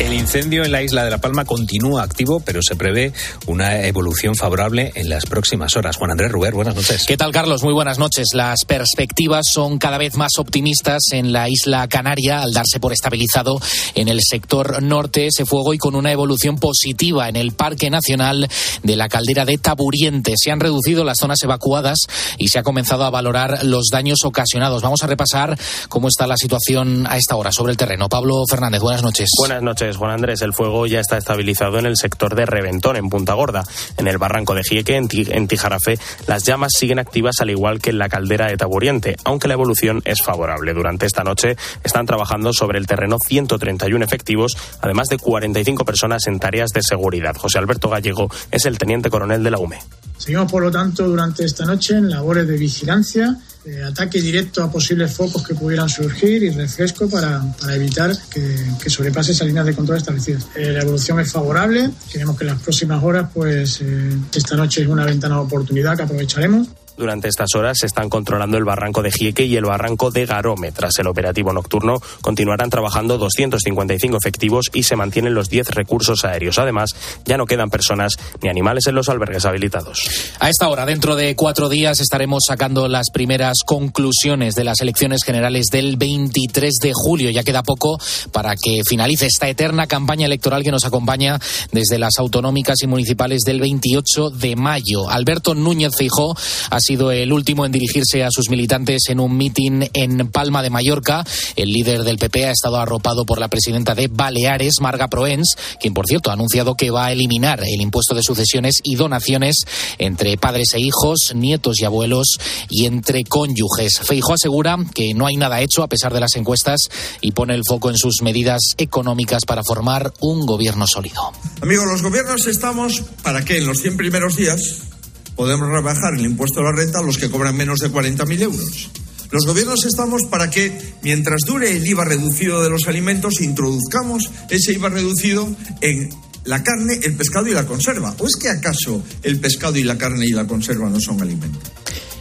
El incendio en la isla de La Palma continúa activo, pero se prevé una evolución favorable en las próximas horas. Juan Andrés Ruber, buenas noches. ¿Qué tal, Carlos? Muy buenas noches. Las perspectivas son cada vez más optimistas en la isla Canaria al darse por estabilizado en el sector norte ese fuego y con una evolución positiva en el Parque Nacional de la Caldera de Taburiente. Se han reducido las zonas evacuadas y se ha comenzado a valorar los daños ocasionados. Vamos a repasar cómo está la situación a esta hora sobre el terreno. Pablo Fernández, buenas noches. Buenas noches. Juan Andrés. El fuego ya está estabilizado en el sector de Reventón, en Punta Gorda. En el barranco de Jieque, en, Tijarafe, las llamas siguen activas al igual que en la caldera de Taburiente, aunque la evolución es favorable. Durante esta noche están trabajando sobre el terreno 131 efectivos, además de 45 personas en tareas de seguridad. José Alberto Gallego es el teniente coronel de la UME. Seguimos, por lo tanto, durante esta noche en labores de vigilancia ataque directo a posibles focos que pudieran surgir y refresco para, para evitar que, que, sobrepase esas líneas de control establecidas. Eh, la evolución es favorable, queremos que en las próximas horas, pues eh, esta noche es una ventana de oportunidad que aprovecharemos. Durante estas horas se están controlando el barranco de Gieque y el barranco de Garome. Tras el operativo nocturno, continuarán trabajando 255 efectivos y se mantienen los 10 recursos aéreos. Además, ya no quedan personas ni animales en los albergues habilitados. A esta hora, dentro de cuatro días, estaremos sacando las primeras conclusiones de las elecciones generales del 23 de julio. Ya queda poco para que finalice esta eterna campaña electoral que nos acompaña desde las autonómicas y municipales del 28 de mayo. Alberto Núñez Feijó ha sido el último en dirigirse a sus militantes en un mitin en Palma de Mallorca. El líder del PP ha estado arropado por la presidenta de Baleares, Marga Proens, quien, por cierto, ha anunciado que va a eliminar el impuesto de sucesiones y donaciones entre padres e hijos, nietos y abuelos y entre cónyuges. Feijo asegura que no hay nada hecho a pesar de las encuestas y pone el foco en sus medidas económicas para formar un gobierno sólido. Amigos, los gobiernos estamos para que en los 100 primeros días podemos rebajar el impuesto a la renta a los que cobran menos de 40.000 euros. Los gobiernos estamos para que, mientras dure el IVA reducido de los alimentos, introduzcamos ese IVA reducido en la carne, el pescado y la conserva. ¿O es que acaso el pescado y la carne y la conserva no son alimentos?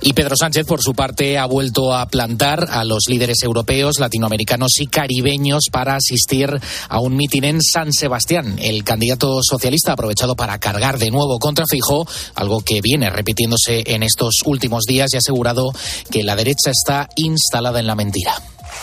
Y Pedro Sánchez, por su parte, ha vuelto a plantar a los líderes europeos, latinoamericanos y caribeños para asistir a un mitin en San Sebastián. El candidato socialista ha aprovechado para cargar de nuevo contra Fijo, algo que viene repitiéndose en estos últimos días y ha asegurado que la derecha está instalada en la mentira.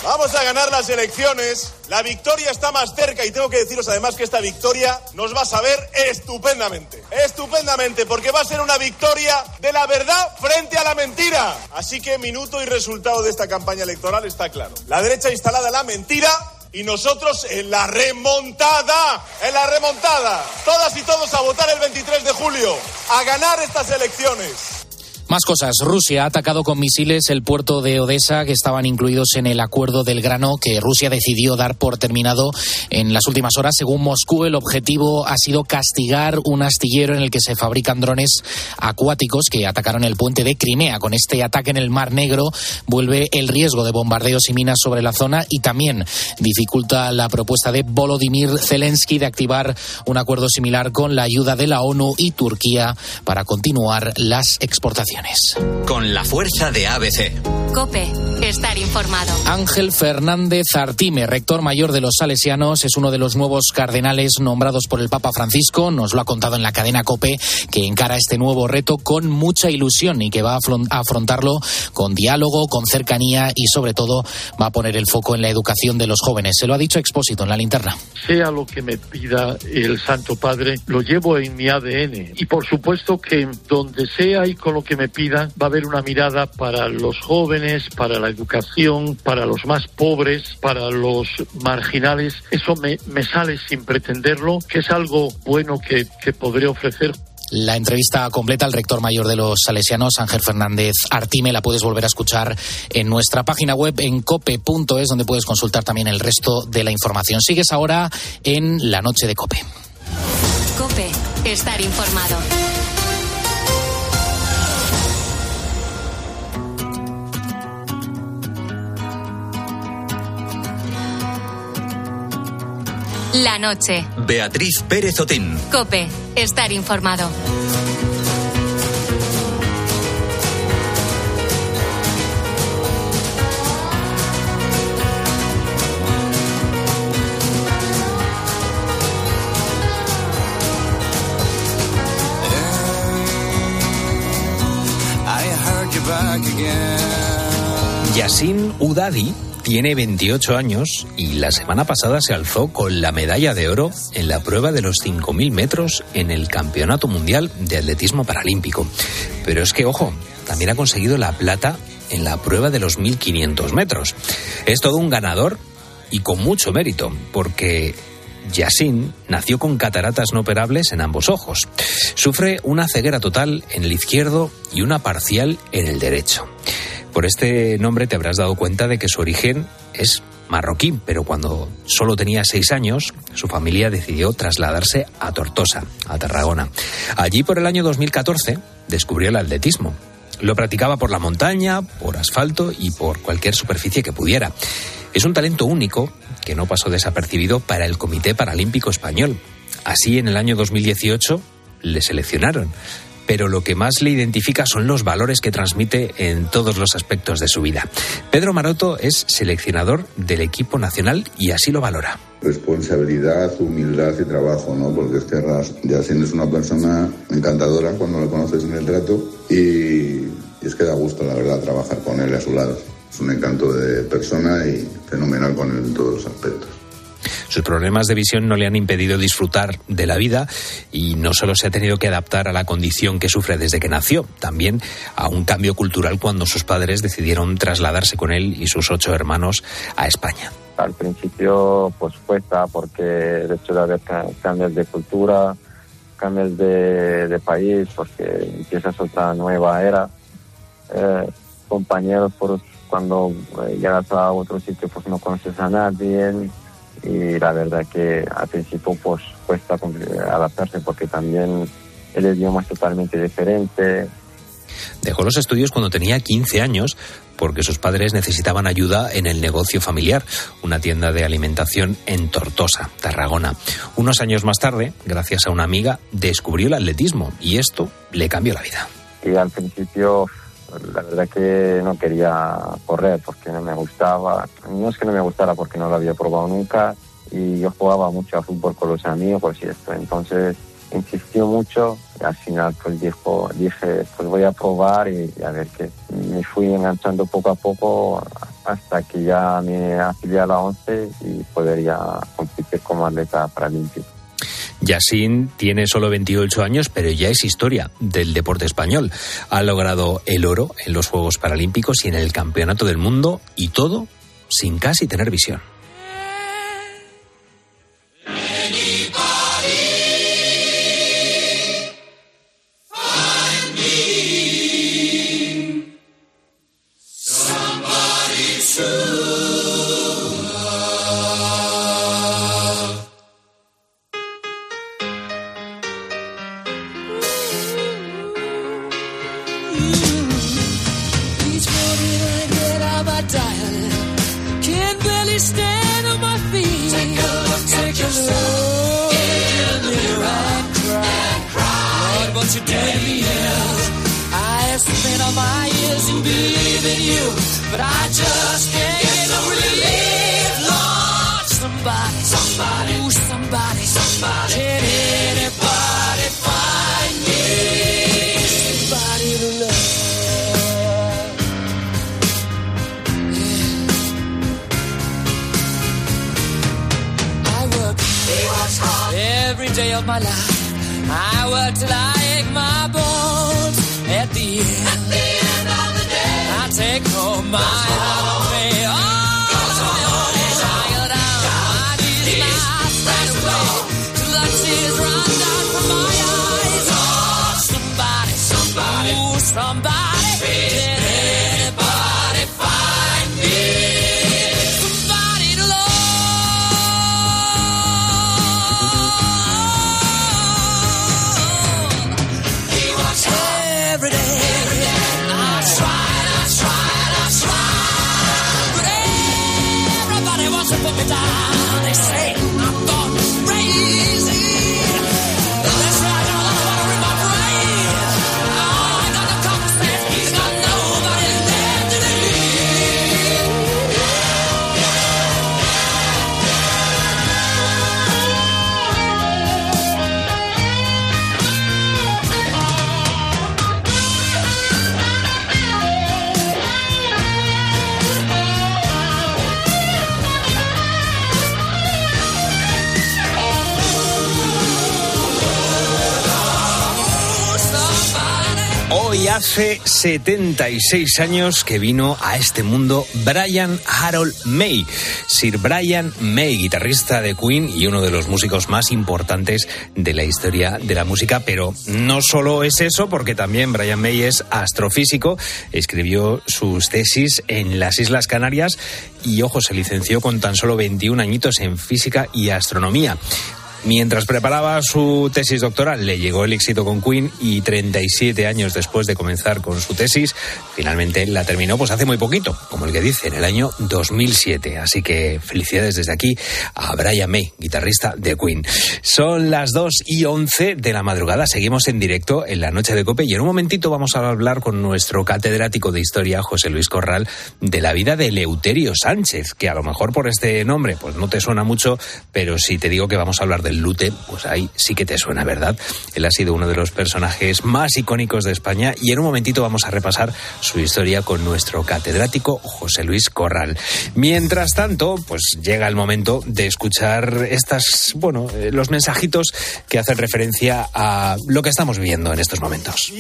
Vamos a ganar las elecciones. La victoria está más cerca y tengo que deciros además que esta victoria nos va a saber estupendamente. Estupendamente, porque va a ser una victoria de la verdad frente a la mentira. Así que minuto y resultado de esta campaña electoral está claro. La derecha instalada en la mentira y nosotros en la remontada, en la remontada. Todas y todos a votar el 23 de julio, a ganar estas elecciones. Más cosas. Rusia ha atacado con misiles el puerto de Odessa que estaban incluidos en el acuerdo del grano que Rusia decidió dar por terminado en las últimas horas. Según Moscú, el objetivo ha sido castigar un astillero en el que se fabrican drones acuáticos que atacaron el puente de Crimea. Con este ataque en el Mar Negro vuelve el riesgo de bombardeos y minas sobre la zona y también dificulta la propuesta de Volodymyr Zelensky de activar un acuerdo similar con la ayuda de la ONU y Turquía para continuar las exportaciones. Con la fuerza de ABC. Cope, estar informado. Ángel Fernández Artime, rector mayor de los Salesianos, es uno de los nuevos cardenales nombrados por el Papa Francisco. Nos lo ha contado en la cadena Cope, que encara este nuevo reto con mucha ilusión y que va a afrontarlo con diálogo, con cercanía y sobre todo va a poner el foco en la educación de los jóvenes. Se lo ha dicho Expósito en la linterna. Sea lo que me pida el Santo Padre, lo llevo en mi ADN. Y por supuesto que donde sea y con lo que me pida, va a haber una mirada para los jóvenes, para la educación, para los más pobres, para los marginales. Eso me, me sale sin pretenderlo, que es algo bueno que, que podré ofrecer. La entrevista completa al rector mayor de los salesianos, Ángel Fernández Artime, la puedes volver a escuchar en nuestra página web en cope.es, donde puedes consultar también el resto de la información. Sigues ahora en la noche de Cope. Cope, estar informado. La noche. Beatriz Pérez Otín. Cope, estar informado. Yassin Udadi tiene 28 años y la semana pasada se alzó con la medalla de oro en la prueba de los 5.000 metros en el Campeonato Mundial de Atletismo Paralímpico. Pero es que, ojo, también ha conseguido la plata en la prueba de los 1.500 metros. Es todo un ganador y con mucho mérito, porque Yasin nació con cataratas no operables en ambos ojos. Sufre una ceguera total en el izquierdo y una parcial en el derecho. Por este nombre te habrás dado cuenta de que su origen es marroquí, pero cuando solo tenía seis años, su familia decidió trasladarse a Tortosa, a Tarragona. Allí por el año 2014 descubrió el atletismo. Lo practicaba por la montaña, por asfalto y por cualquier superficie que pudiera. Es un talento único que no pasó desapercibido para el Comité Paralímpico Español. Así, en el año 2018 le seleccionaron pero lo que más le identifica son los valores que transmite en todos los aspectos de su vida. Pedro Maroto es seleccionador del equipo nacional y así lo valora. Responsabilidad, humildad y trabajo, ¿no? Porque es que Yacine es una persona encantadora cuando lo conoces en el trato y, es que da gusto, la verdad, trabajar con él a su lado. Es un encanto de persona y fenomenal con él en todos los aspectos. Sus problemas de visión no le han impedido disfrutar de la vida y no solo se ha tenido que adaptar a la condición que sufre desde que nació, también a un cambio cultural cuando sus padres decidieron trasladarse con él y sus ocho hermanos a España. Al principio pues cuesta porque el hecho de haber cambios de cultura, cambios de, país, porque empiezas otra nueva era. Eh, compañeros, por, cuando eh, llegas a otro sitio pues no conoces a nadie, y la verdad que al principio pues cuesta adaptarse porque también el idioma es totalmente diferente. Dejó los estudios cuando tenía 15 años porque sus padres necesitaban ayuda en el negocio familiar, una tienda de alimentación en Tortosa, Tarragona. Unos años más tarde, gracias a una amiga, descubrió el atletismo y esto le cambió la vida. Y al principio la verdad que no quería correr porque no me gustaba. No es que no me gustara porque no lo había probado nunca y yo jugaba mucho a fútbol con los amigos y esto. Entonces insistió mucho y al final pues dijo, dije pues voy a probar y, a ver qué. Me fui enganchando poco a poco hasta que ya me afilié a la 11 y podría competir como atleta paralímpico. Yassin tiene solo 28 años, pero ya es historia del deporte español. Ha logrado el oro en los Juegos Paralímpicos y en el Campeonato del Mundo y todo sin casi tener visión. somebody. Hace 76 años que vino a este mundo Brian Harold May. Sir Brian May, guitarrista de Queen y uno de los músicos más importantes de la historia de la música. Pero no solo es eso, porque también Brian May es astrofísico, escribió sus tesis en las Islas Canarias y, ojo, se licenció con tan solo 21 añitos en física y astronomía. Mientras preparaba su tesis doctoral, le llegó el éxito con Queen y 37 años después de comenzar con su tesis, finalmente la terminó pues hace muy poquito, como el que dice, en el año 2007. Así que felicidades desde aquí a Brian May, guitarrista de Queen. Son las 2 y 11 de la madrugada, seguimos en directo en la noche de Cope y en un momentito vamos a hablar con nuestro catedrático de historia, José Luis Corral, de la vida de Leuterio Sánchez, que a lo mejor por este nombre pues no te suena mucho, pero si te digo que vamos a hablar del Lute, pues ahí sí que te suena, ¿verdad? Él ha sido uno de los personajes más icónicos de España y en un momentito vamos a repasar su historia con nuestro catedrático José Luis Corral. Mientras tanto, pues llega el momento de escuchar estas, bueno, eh, los mensajitos que hacen referencia a lo que estamos viviendo en estos momentos.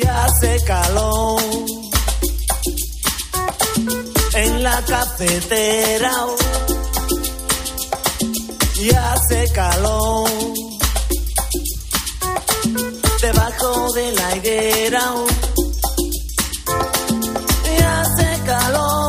En la cafetera y hace calor. Debajo de la higuera y hace calor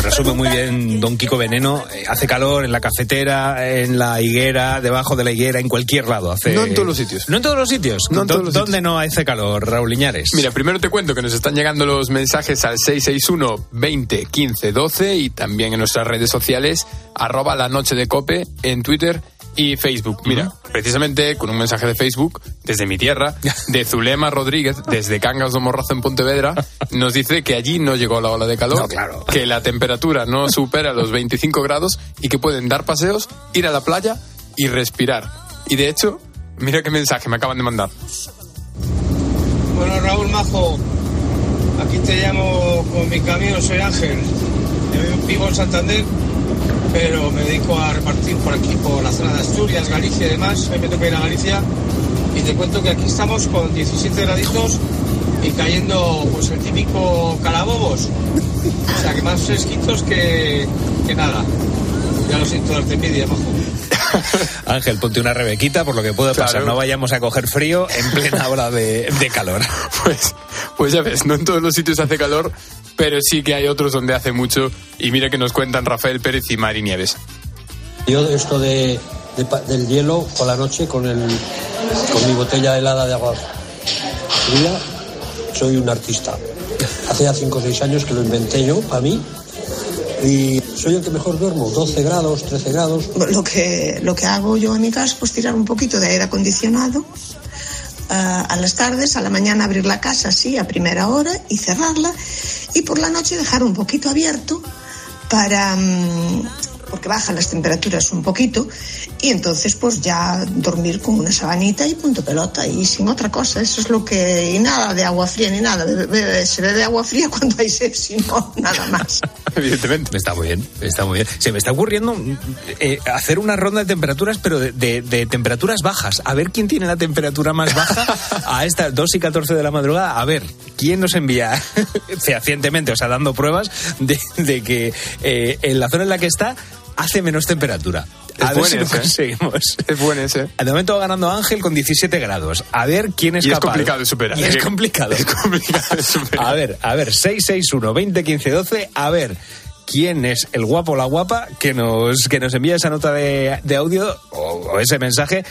Lo resume muy bien Don Kiko Veneno. Eh, Hace calor en la cafetera, en la higuera, debajo de la higuera, en cualquier lado. Hace... No en todos los sitios. No en todos los sitios. No en todos los ¿Dónde no hace calor, Raúl Iñares? Mira, primero te cuento que nos están llegando los mensajes al 661 20 15 12 y también en nuestras redes sociales, arroba la noche de cope en Twitter y Facebook. Mira, precisamente con un mensaje de Facebook desde mi tierra, de Zulema Rodríguez, desde Cangas de Morrazo en Pontevedra, nos dice que allí no llegó la ola de calor, No, claro. que la temperatura no supera los 25 grados y que pueden dar paseos, ir a la playa y respirar. Y de hecho, mira qué mensaje me acaban de mandar. Bueno, Raúl Majo, aquí te llamo con mi camión, soy Ángel. Yo vivo en Santander, pero me dedico a repartir por aquí, por la zona de Asturias, Galicia y demás. Hoy me toca ir a Galicia y te cuento que aquí estamos con 17 graditos y cayendo pues el típico calabobos. O sea, que más fresquitos que, que nada. Ya lo siento darte envidia, Majo. Ángel, ponte una rebequita por lo que puede pasar. Claro. No vayamos a coger frío en plena hora de, de calor. Pues, pues ya ves, no en todos los sitios hace calor, pero sí que hay otros donde hace mucho. Y mira que nos cuentan Rafael Pérez y Mari Nieves. Yo esto de, del hielo por la noche con, el, con mi botella helada de agua fría, soy un artista. Hace ya 5 o 6 años que lo inventé yo, a mí, y soy el que mejor duermo, 12 grados, 13 grados. Lo que, lo que hago yo en mi casa, pues tirar un poquito de aire acondicionado a las tardes, a la mañana abrir la casa así a primera hora y cerrarla y por la noche dejar un poquito abierto para mm, porque bajan las temperaturas un poquito y entonces pues ya dormir con una sabanita y punto pelota y sin otra cosa eso es lo que y nada de agua fría ni nada Bebe- bebe- se bebe agua fría cuando hay sed si no nada más Evidentemente. Está muy bien, está muy bien. Se me está ocurriendo eh, hacer una ronda de temperaturas, pero de, de- de temperaturas bajas. A ver quién tiene la temperatura más baja a estas 2 y 14 de la madrugada. A ver, ¿quién nos envía fehacientemente, o sea, dando pruebas de, de que eh, en la zona en la que está hace menos temperatura? A Es ver buen si lo ese, ¿eh? conseguimos. Es buen ese. De momento va ganando Ángel con 17 grados. A ver quién es Y es capaz. complicado de superar. Y es Es complicado. Es complicado de superar. A ver, a ver, 661 20 15 12, a ver quién es el guapo o la guapa que nos, que nos envía esa nota de, de audio o, o ese mensaje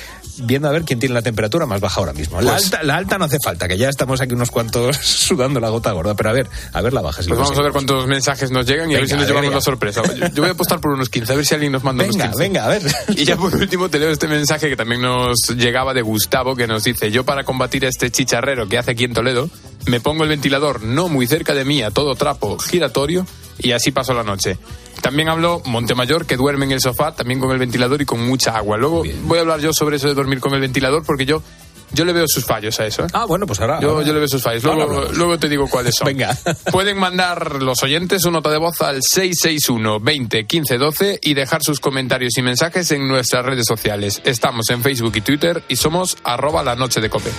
viendo a ver quién tiene la temperatura más baja ahora mismo. La, Pues- alta, la alta no hace falta, que ya estamos aquí unos cuantos sudando la gota gorda, pero a ver, a ver la baja. Si Pues vamos a ver cuántos mensajes nos llegan y a ver si nos llevamos la sorpresa. Yo, yo voy a apostar por unos 15, a ver si alguien nos manda Venga, unos 15. venga, a ver. Y ya por último te leo este mensaje que también nos llegaba de Gustavo que nos dice, yo para combatir a este chicharrero que hace aquí en Toledo, me pongo el ventilador no muy cerca de mí a todo trapo giratorio y así paso la noche. También habló Montemayor que duerme en el sofá también con el ventilador y con mucha agua. Luego voy a hablar yo sobre eso de dormir con el ventilador porque yo yo le veo sus fallos a eso. ¿eh? Ah, bueno, pues ahora. Yo, ahora- yo le veo sus fallos. Luego, hablamos. luego te digo cuáles son. Venga. Pueden mandar los oyentes su nota de voz al 661 20 15 12 y dejar sus comentarios y mensajes en nuestras redes sociales. Estamos en Facebook y Twitter y somos arroba la noche de cope.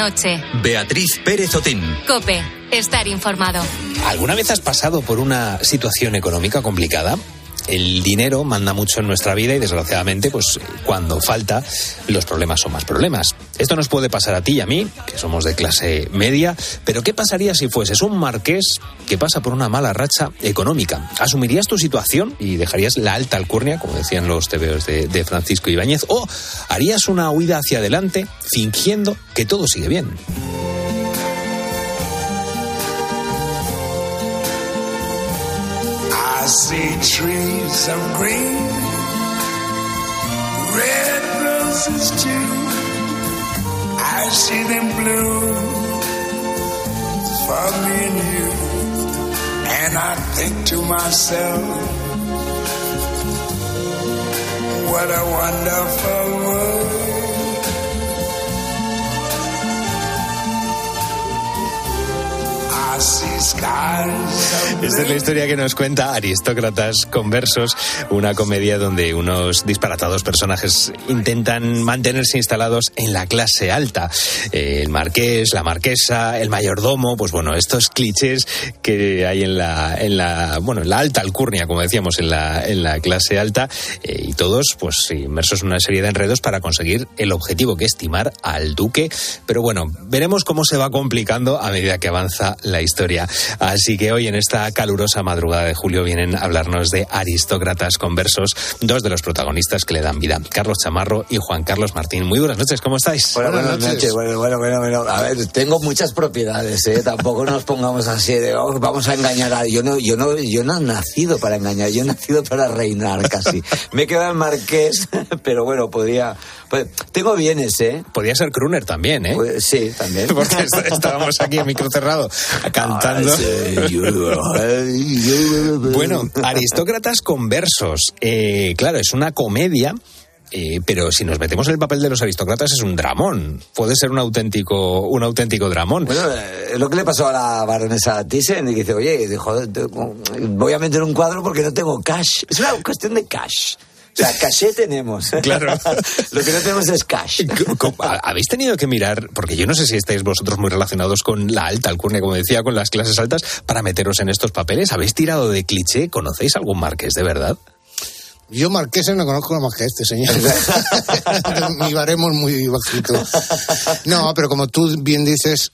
Noche. Beatriz Pérez Otín. Cope. Estar informado. ¿Alguna vez has pasado por una situación económica complicada? El dinero manda mucho en nuestra vida y desgraciadamente, pues cuando falta, los problemas son más problemas. Esto nos puede pasar a ti y a mí, que somos de clase media, pero ¿qué pasaría si fueses un marqués que pasa por una mala racha económica? ¿Asumirías tu situación y dejarías la alta alcurnia, como decían los tebeos de, Francisco Ibáñez, o harías una huida hacia adelante fingiendo que todo sigue bien? I see them bloom for me and you. And I think to myself, what a wonderful world. Esta es la historia que nos cuenta Aristócratas Conversos, una comedia donde unos disparatados personajes intentan mantenerse instalados en la clase alta. El marqués, la marquesa, el mayordomo, pues bueno, estos clichés que hay en la, en la, bueno, en la alta alcurnia, como decíamos, en la, en la clase alta, eh, y todos, pues inmersos en una serie de enredos para conseguir el objetivo que es timar al duque. Pero bueno, veremos cómo se va complicando a medida que avanza la historia. Así que hoy en esta calurosa madrugada de julio vienen a hablarnos de aristócratas conversos, dos de los protagonistas que le dan vida, Carlos Chamarro y Juan Carlos Martín. Muy buenas noches, ¿cómo estáis? Bueno, buenas, noches. Bueno, bueno, bueno, bueno. A ver, tengo muchas propiedades, ¿eh? Tampoco nos pongamos así de "Oh, vamos a engañar a yo no, yo no, yo no he nacido para engañar, yo he nacido para reinar casi. Me he quedado en marqués, pero bueno, podría. Pues, tengo bienes, ¿eh? Podría ser Kruner también, ¿eh? Pues, sí, también. Porque est- estábamos aquí en micro cerrado cantando. Bueno, aristócratas conversos. Eh, claro, es una comedia. eh, pero si nos metemos en el papel de los aristócratas es un dramón. Puede ser un auténtico, un auténtico dramón. Bueno, eh, lo que le pasó a la baronesa Thyssen, y dice, oye, dijo, voy a meter un cuadro porque no tengo cash. Es una cuestión de cash. Sea, caché tenemos. Claro. lo que no tenemos es cash. Habéis tenido que mirar, porque yo no sé si estáis vosotros muy relacionados con la alta alcurnia, como decía, con las clases altas, para meteros en estos papeles. ¿Habéis tirado de cliché? ¿Conocéis algún marqués de verdad? Yo marquesa no conozco más que este, señor. Mi baremo es muy bajito. No, pero como tú bien dices,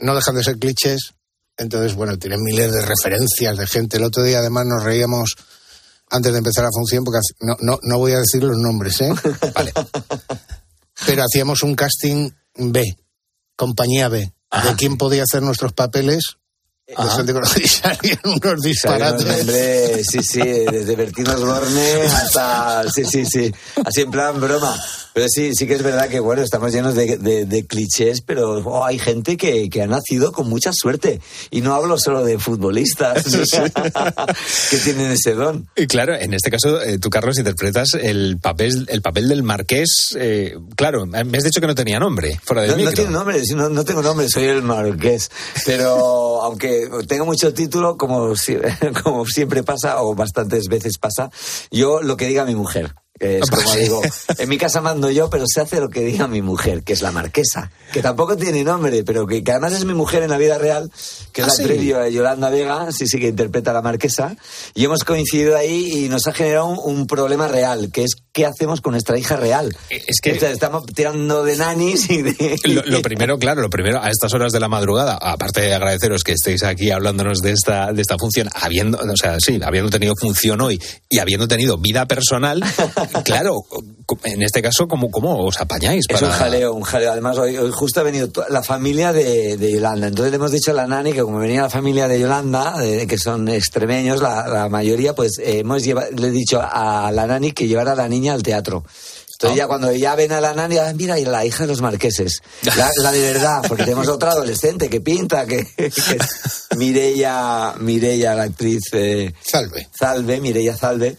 no dejan de ser clichés. Entonces, bueno, tienen miles de referencias de gente. El otro día, además, nos reíamos antes de empezar la función, porque no, no, no voy a decir los nombres, ¿eh? Vale. Pero hacíamos un casting B, compañía B, de quién podía hacer nuestros papeles. De Ajá. los salían unos disparates. Hombre, sí, sí, desde Bertino Osborne hasta. Sí, sí, sí. Así en plan broma. Pero sí, sí que es verdad que, bueno, estamos llenos de, de- de clichés, pero oh, hay gente que, que ha nacido con mucha suerte. Y no hablo solo de futbolistas que tienen ese don. Y claro, en este caso, eh, tú, Carlos, interpretas el papel, el papel del marqués. eh, claro, me has dicho que no tenía nombre, fuera del No, no micro. tiene nombre, sí, no, no tengo nombre, soy el marqués. Pero aunque tenga mucho título, como, como siempre pasa, o bastantes veces pasa, yo lo que diga mi mujer. que Es como digo, en mi casa mando yo, pero se hace lo que diga mi mujer, que es la marquesa, que tampoco tiene nombre, pero que, que además es mi mujer en la vida real, que es Ah, la sí. actriz Yo- Yolanda Vega, sí, sí, que interpreta a la marquesa, y hemos coincidido ahí y nos ha generado un, un problema real, que es qué hacemos con nuestra hija real. Es que- estamos tirando de nanis y de... Lo, lo primero, claro, lo primero, a estas horas de la madrugada, aparte de agradeceros que estéis aquí hablándonos de esta, de esta función, habiendo, o sea, sí, habiendo tenido función hoy y habiendo tenido vida personal, claro, en este caso, ¿cómo, cómo os apañáis? Es para- un jaleo, un jaleo. Además, hoy, hoy justo ha venido la familia de, de Yolanda. Entonces le hemos dicho a la nani que como venía la familia de Yolanda, de- que son extremeños, la, la mayoría, pues eh, hemos lleva- le he dicho a la nani que llevara a la niña al teatro. Entonces ya cuando ya ven a la nani, ah, mira, y la hija de los marqueses. La, la de verdad, porque tenemos otra adolescente que pinta, que, que es Mireia, Mireia, la actriz... eh, Salve. Salve, Mireia Salve.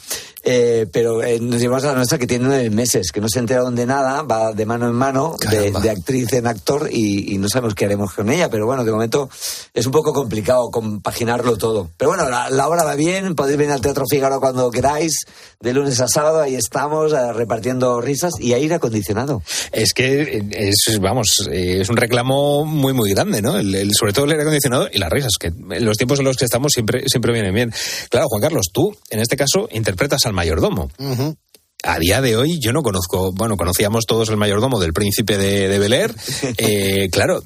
Eh, pero eh, nos llevamos a la nuestra que tiene nueve meses, que no se enteraron de nada, va de mano en mano, de, de actriz en actor, y, y no sabemos qué haremos con ella. Pero bueno, de momento es un poco complicado compaginarlo todo. Pero bueno, la, la obra va bien, podéis venir al Teatro Fígaro cuando queráis, de lunes a sábado, ahí estamos eh, repartiendo risas y aire acondicionado. Es que es, vamos, eh, es un reclamo muy, muy grande, ¿no? El, el- sobre todo el aire acondicionado y las risas, que en los tiempos en los que estamos siempre, siempre vienen bien. Claro, Juan Carlos, tú, en este caso, interpretas al mayordomo. A día de hoy yo no conozco, bueno, conocíamos todos el mayordomo del príncipe de, de Bel Air. Eh, claro,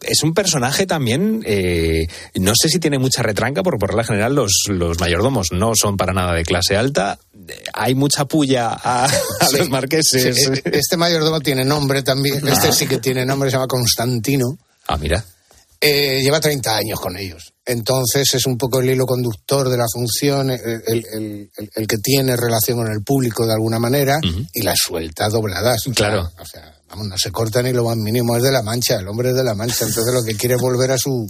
es un personaje también, eh, no sé si tiene mucha retranca, porque por regla general los, los mayordomos no son para nada de clase alta. Eh, Hay mucha puya a, a Sí. los marqueses. Sí, e- este mayordomo tiene nombre también. Este sí que tiene nombre, se llama Constantino. Ah, mira. Eh, lleva 30 años con ellos. Entonces es un poco el hilo conductor de la función, el, el- el- que tiene relación con el público de alguna manera y las suelta dobladas. Claro. Sea, o sea, vamos, no se corta ni lo más mínimo, es de la mancha, el hombre es de la mancha. Entonces lo que quiere es volver a su,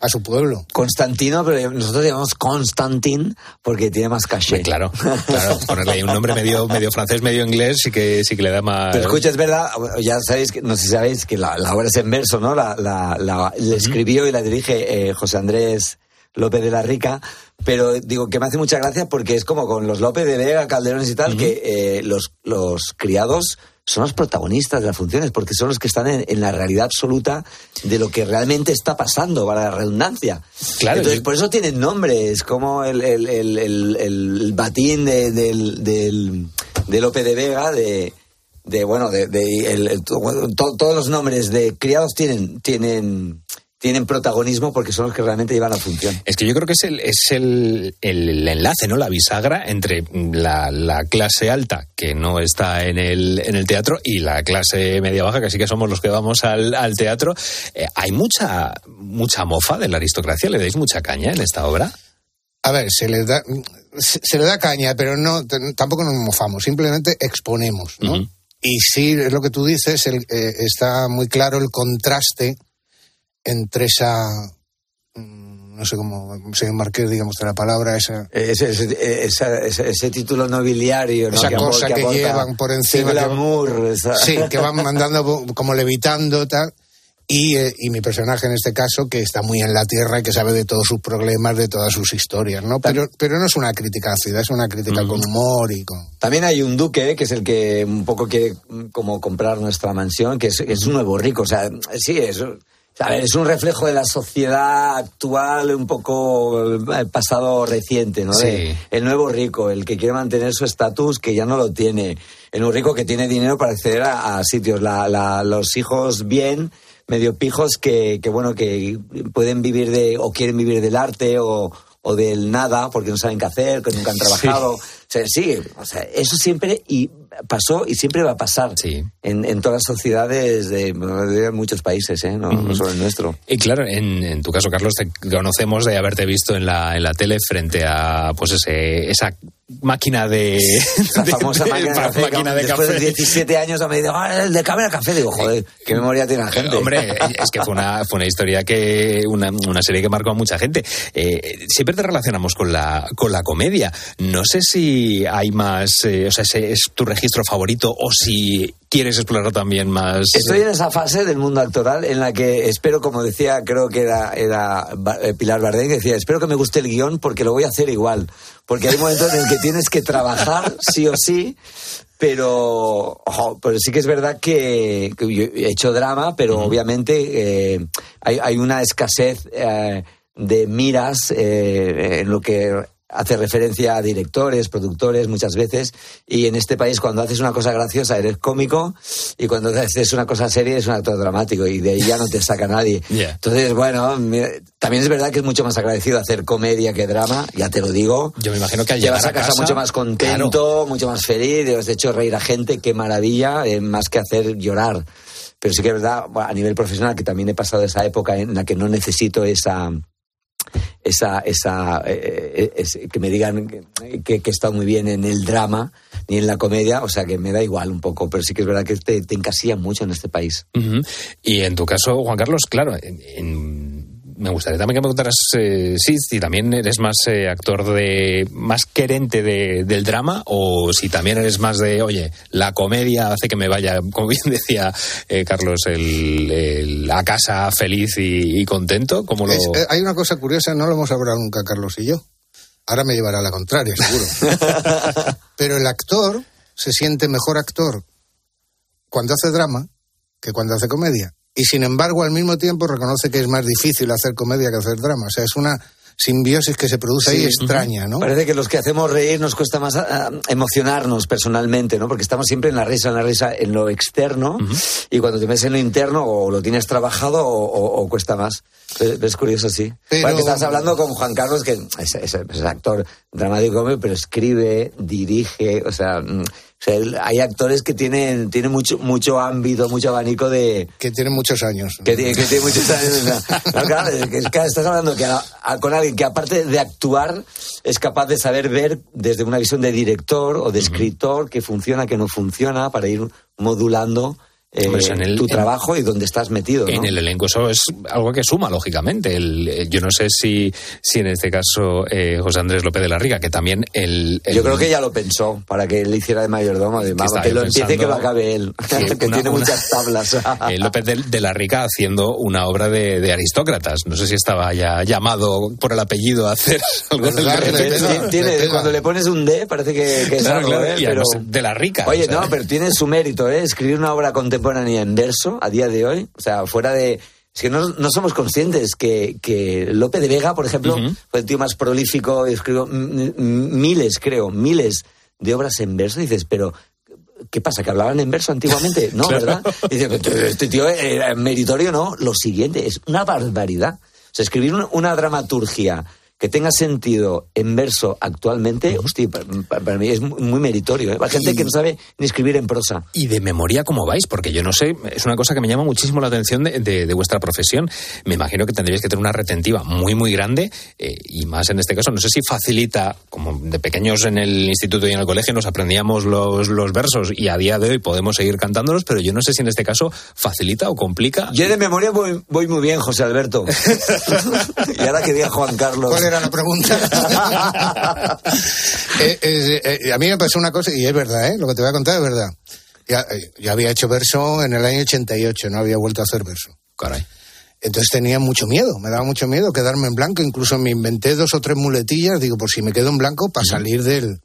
a su pueblo. Constantino, pero nosotros llamamos Constantin porque tiene más caché. Claro, claro, ponerle ahí un nombre medio, medio francés, medio inglés, sí que, sí que le da más. Pero escucha, es verdad, ya sabéis, que, no sé si sabéis que la, la obra es en verso, ¿no? La, la, la- la escribió y la dirige eh, José Andrés López de la Rica, pero digo que me hace mucha gracia porque es como con los López de Vega, Calderones y tal, que eh, los, los criados son los protagonistas de las funciones, porque son los que están en, en la realidad absoluta de lo que realmente está pasando, para la redundancia. Claro, Entonces, yo- por eso tienen nombres, como el, el, el, el- el batín de, del, del, de Lope de Vega, de, de bueno, de, to- todos los nombres de criados tienen, tienen, tienen protagonismo porque son los que realmente llevan la función. Es que yo creo que es el, es el, el enlace, ¿no? La bisagra entre la, la clase alta, que no está en el, en el teatro, y la clase media baja, que sí que somos los que vamos al, al teatro. Eh, hay mucha, mucha mofa de la aristocracia, le dais mucha caña en esta obra. A ver, se le da, se, se le da caña, pero no, tampoco nos mofamos, simplemente exponemos, ¿no? Y sí, es lo que tú dices, el- eh, está muy claro el contraste entre esa, mm, no sé cómo, señor Marqués, digamos, de la palabra, esa, Ese, ese, esa- ese- ese título nobiliario, ¿no? esa apor- cosa que, llevan por encima. que- glamour, esa- Sí, que van mandando como levitando, tal. Y, eh, y mi personaje en este caso, que está muy en la tierra y que sabe de todos sus problemas, de todas sus historias, ¿no? Pero, pero no es una crítica a la ciudad, es una crítica con humor y con... También hay un duque que es el que un poco quiere mm, como comprar nuestra mansión, que es, es un nuevo rico. O sea, sí, es, a ver, es un reflejo de la sociedad actual, un poco el pasado reciente, ¿no? Sí. De- el nuevo rico, el que quiere mantener su estatus, que ya no lo tiene. El nuevo rico que tiene dinero para acceder a, a sitios. La, la- los hijos bien, medio pijos, que, que, bueno, que pueden vivir de, o quieren vivir del arte o, o del nada, porque no saben qué hacer, que nunca han trabajado. O sea, sí, o sea, eso siempre y pasó y siempre va a pasar en, en todas las sociedades de, de muchos países, ¿eh? no, no solo el nuestro. Y claro, en, en tu caso, Carlos, te conocemos de haberte visto en la, en la tele frente a pues ese, esa máquina de. La famosa de- máquina de café. máquina de después de café. 17 años me dice, ah, el de cámara café. Digo, joder, qué memoria tiene la gente. Hombre, es que fue una, fue una historia que, una, una serie que marcó a mucha gente. Eh, siempre te relacionamos con la, con la comedia. No sé si hay más, eh, o sea, ese es tu registro favorito o si quieres explorar también más. Estoy en esa fase del mundo actoral en la que espero, como decía, creo que era, era eh, Pilar Bardem, que decía, espero que me guste el guion porque lo voy a hacer igual. Porque hay momentos en el que tienes que trabajar sí o sí, pero, ojo, pero sí que es verdad que, que yo he hecho drama, pero obviamente eh, hay, hay una escasez eh, de miras eh, en lo que hace referencia a directores, productores muchas veces, y en este país cuando haces una cosa graciosa eres cómico y cuando haces una cosa seria eres un actor dramático y de ahí ya no te saca nadie. Ya. Entonces, bueno, mira, también es verdad que es mucho más agradecido hacer comedia que drama, ya te lo digo. Yo me imagino que al Te vas llegar a casa, casa, mucho más contento, mucho más feliz, y has hecho reír a gente, qué maravilla, eh, más que hacer llorar. Pero sí que es verdad, a nivel profesional, que también he pasado esa época en la que no necesito esa esa, esa eh, eh, que me digan que, que he estado muy bien en el drama ni en la comedia, o sea que me da igual un poco, pero sí que es verdad que te, te encasillan mucho en este país. Y en tu caso, Juan Carlos, claro, en- me gustaría también que me contaras eh, sí, si también eres más eh, actor de más querente de- del drama o si también eres más de, oye, la comedia hace que me vaya, como bien decía eh, Carlos, el, el- a casa feliz y, y contento, como lo... Es- eh, hay una cosa curiosa, no lo hemos hablado nunca Carlos y yo. Ahora me llevará a la contraria, seguro. Pero el actor se siente mejor actor cuando hace drama que cuando hace comedia. Y sin embargo, al mismo tiempo reconoce que es más difícil hacer comedia que hacer drama. O sea, es una simbiosis que se produce ahí extraña, ¿no? Parece que los que hacemos reír nos cuesta más ah, emocionarnos personalmente, ¿no? Porque estamos siempre en la risa, en la risa, en lo externo, y cuando te metes en lo interno, o lo tienes trabajado o, o- o cuesta más. Es, es curioso, sí. Pero- Bueno, que estás hablando con Juan Carlos, que es, es- es actor dramático, pero escribe, dirige, o sea, mm, o sea, hay actores que tienen, tienen mucho, mucho ámbito, mucho abanico de... Que tienen muchos años. Que tiene, que tiene muchos años. no, claro, es que- es que estás hablando que a- a- con alguien que aparte de actuar es capaz de saber ver desde una visión de director o de escritor que funciona, que no funciona, para ir modulando eh, en el- tu en- trabajo y dónde estás metido. ¿no? En el elenco eso es algo que suma, lógicamente. El- eh, yo no sé si, si en este caso eh, José Andrés López de la Riga, que también el... el- Yo creo que ya lo pensó para que él hiciera de mayordomo. de, que lo empiece que lo acabe él. que Que, una- tiene una- muchas tablas. eh, López de, de la Rica haciendo una obra de, de aristócratas. No sé si estaba ya llamado por el apellido a hacer algo Repente. cuando le pones un D parece que, que es algo, claro, ¿eh? de la Rica. Oye, o sea. no, pero tiene su mérito, ¿eh? Escribir una obra contemporánea en verso a día de hoy, o sea, fuera de... Es que no, no somos conscientes que, que Lope de Vega, por ejemplo, fue el tío más prolífico, escribió miles, creo, miles de obras en verso. Y dices, pero ¿qué pasa? ¿Que hablaban en verso antiguamente? No, Claro. ¿verdad? Y dices, "Pero este tío era meritorio, no. Lo siguiente, es una barbaridad. O sea, escribir un- una dramaturgia que tenga sentido en verso actualmente, hostia, pa- pa- para, mí es muy meritorio. ¿eh? Hay gente que no sabe ni escribir en prosa. Y de memoria, ¿cómo vais? Porque yo no sé, es una cosa que me llama muchísimo la atención de, de- de vuestra profesión. Me imagino que tendríais que tener una retentiva muy, muy grande eh, y más en este caso. No sé si facilita, como de pequeños en el instituto y en el colegio nos aprendíamos los, los versos y a día de hoy podemos seguir cantándolos, pero yo no sé si en este caso facilita o complica. Yo de memoria voy, voy muy bien, José Alberto. y ahora que diga Juan Carlos. ¿Cuál era la pregunta? Eh, eh, eh, a mí me pasó una cosa, y es verdad, ¿eh? lo que te voy a contar es verdad. Ya, yo había hecho verso en el año 88, no había vuelto a hacer verso. Caray. Entonces tenía mucho miedo, me daba mucho miedo quedarme en blanco. Incluso me inventé dos o tres muletillas, digo, por si me quedo en blanco, para salir del,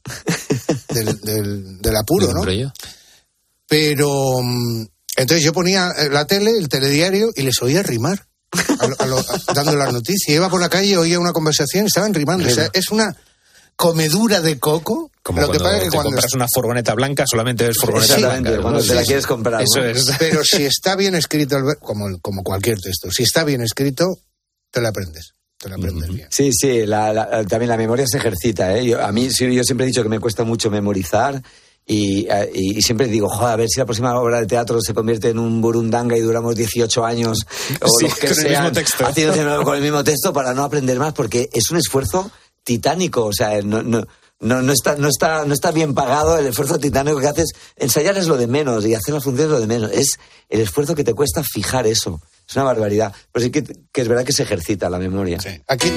del, del- del apuro, ¿no? Pero mm, entonces yo ponía la tele, el telediario, y les oía rimar, a lo- a lo- a- dando las noticias. Iba por la calle, oía una conversación, estaban rimando. O sea, es una comedura de coco. Como lo que pasa es que cuando compras una furgoneta blanca, solamente es furgoneta Exactamente, blanca. cuando te la Sí, quieres sí. comprar, Eso ¿no? es. Pero si está bien escrito, como, como cualquier texto, si está bien escrito, te lo aprendes. Te lo aprendes bien. Sí, sí, la- la- también la memoria se ejercita. ¿eh? Yo, a mí sí, yo siempre he dicho que me cuesta mucho memorizar y, eh, y siempre digo, joder, a ver si la próxima obra de teatro se convierte en un burundanga y duramos 18 años o Sí, los que con el sean, mismo texto. haciéndose con el mismo texto para no aprender más, porque es un esfuerzo titánico. O sea, no, no, no, no está, no, está, no está bien pagado el esfuerzo titánico que haces. Ensayar es lo de menos y hacer las funciones es lo de menos. Es el esfuerzo que te cuesta fijar eso. Es una barbaridad. Pero sí que, que es verdad que se ejercita la memoria. Aquí.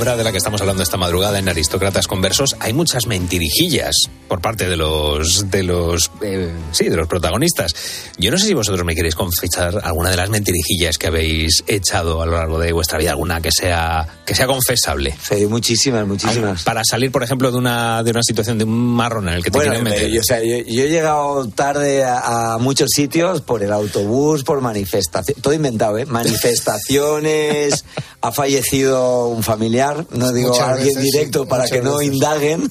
Obra de la que estamos hablando esta madrugada en Aristócratas Conversos hay muchas mentirijillas por parte de los de los eh, sí de los protagonistas. Yo no sé si vosotros me queréis confesar alguna de las mentirijillas que habéis echado a lo largo de vuestra vida, alguna que sea que sea confesable. Sí, muchísimas, muchísimas. Para salir, por ejemplo, de una de una situación de un marrón en el que te Bueno, quieren meter. eh, yo, o sea, yo, yo he llegado tarde a, a muchos sitios por el autobús, por manifestaciones, todo inventado, ¿eh? Manifestaciones, ha fallecido un familiar, no digo Muchas alguien veces, directo sí, para que no veces. indaguen,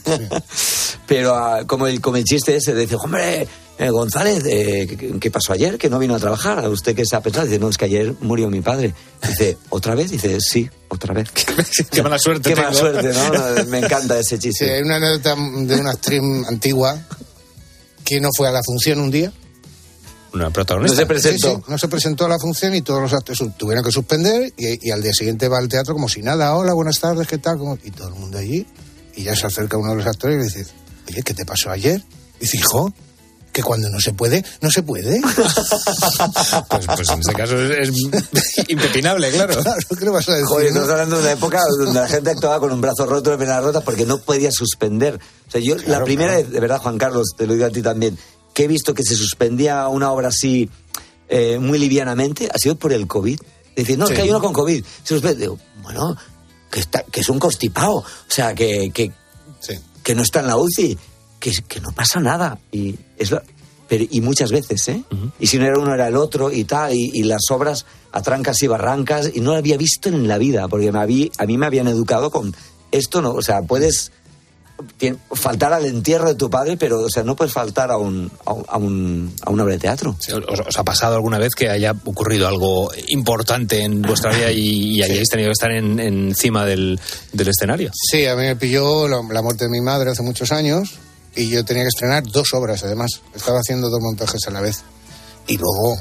pero ah, como, el, como el chiste ese, dice, hombre, eh, González, eh, ¿qué, pasó ayer? Que no vino a trabajar. ¿A usted qué se ha pensado? Dice, no, es que ayer murió mi padre. Dice, ¿otra vez? Dice, sí, otra vez. Qué mala suerte. Qué mala suerte, ¿no? Me encanta ese Sí, chiste. hay una anécdota de una actriz antigua que no fue a la función un día. Una protagonista. Sí, sí, no se presentó a la función y todos los actores tuvieron que suspender y, y al día siguiente va al teatro como si nada. Hola, buenas tardes, ¿qué tal? Como- Y todo el mundo allí. Y ya se acerca uno de los actores y le dice, oye, ¿qué te pasó ayer? Y dice, hijo, que cuando no se puede, no se puede. Pues, pues en ese caso es, es impepinable, claro. ¿Qué le vas a decir? Joder, no? estamos hablando de una época donde la gente actuaba con un brazo roto, una pierna rota, porque no podía suspender. O sea, yo, la Claro, primera claro. vez, de verdad, Juan Carlos, te lo digo a ti también, que he visto que se suspendía una obra así eh, muy livianamente, ha sido por el COVID. Decir, no, es Sí. que hay uno con COVID. Se suspende. Digo, bueno, que, está, que es un constipado. O sea, que, que, Sí. que no está en la UCI, que, que no pasa nada. Y, es lo- pero, y muchas veces, ¿eh? Y si no era uno, era el otro y tal, y, y las obras a trancas y barrancas, y no lo había visto en la vida, porque me habí- a mí me habían educado con esto, no, o sea, puedes faltar al entierro de tu padre, pero, o sea, no puedes faltar a, un, a, un- a, un- a una obra de teatro. ¿Os, os ha pasado alguna vez que haya ocurrido algo importante en vuestra vida y, y hayáis tenido que estar en- encima del, del escenario? Sí, a mí me pilló la, la muerte de mi madre hace muchos años y yo tenía que estrenar dos obras, además. Estaba haciendo dos montajes a la vez. Y luego,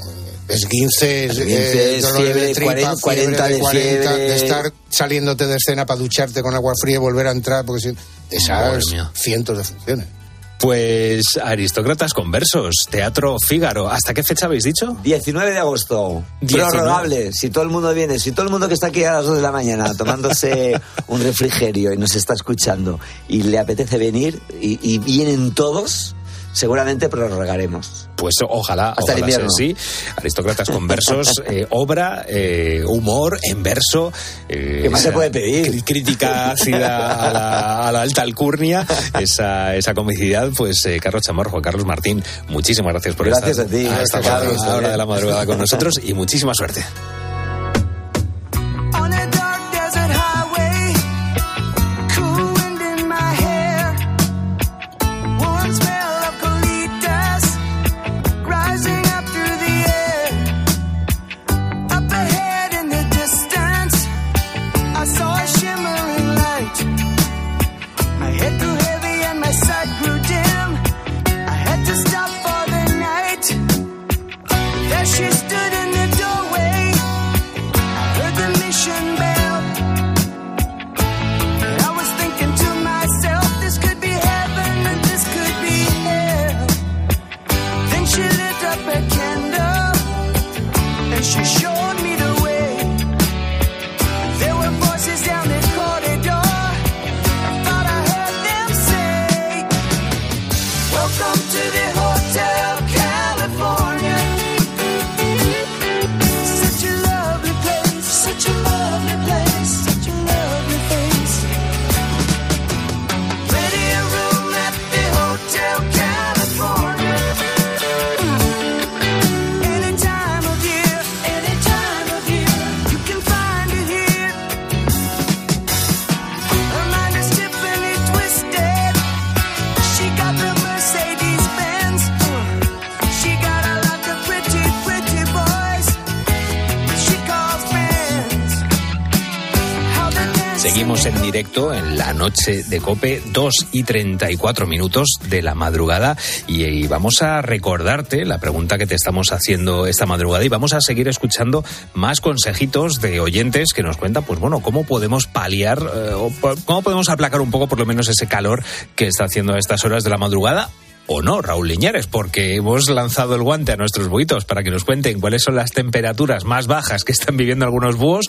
esguinces, Esguinces, dolores fiebre, de tripa, 40, 40 fiebre de fiebre. de estar saliéndote de escena para ducharte con agua fría y volver a entrar, porque si, esas cientos de funciones. Pues Aristócratas Conversos, Teatro Fígaro. ¿Hasta qué fecha habéis dicho? 19 de agosto, 19. prorrogable. Si todo el mundo viene, si todo el mundo que está aquí a las 2 de la mañana tomándose un refrigerio y nos está escuchando y le apetece venir y, y vienen todos, seguramente prorrogaremos. Pues ojalá, Hasta el ojalá sea invierno. así. Aristócratas Conversos, eh, obra, eh, humor, en verso. eh, ¿Qué más se puede pedir? Crítica ácida a la, a la alta alcurnia, esa, esa comicidad. Pues eh, Carlos Chamorro, Juan Carlos Martín, muchísimas gracias por Gracias estar a ti, a esta hora- de la madrugada con nosotros y muchísima suerte. En la noche de Cope, 2 y 34 minutos de la madrugada. Y, vamos a recordarte la pregunta que te estamos haciendo esta madrugada y vamos a seguir escuchando más consejitos de oyentes que nos cuentan, pues bueno, cómo podemos paliar eh, o cómo podemos aplacar un poco por lo menos ese calor que está haciendo a estas horas de la madrugada. O no, Raúl Liñares, porque hemos lanzado el guante a nuestros buitos para que nos cuenten cuáles son las temperaturas más bajas que están viviendo algunos búhos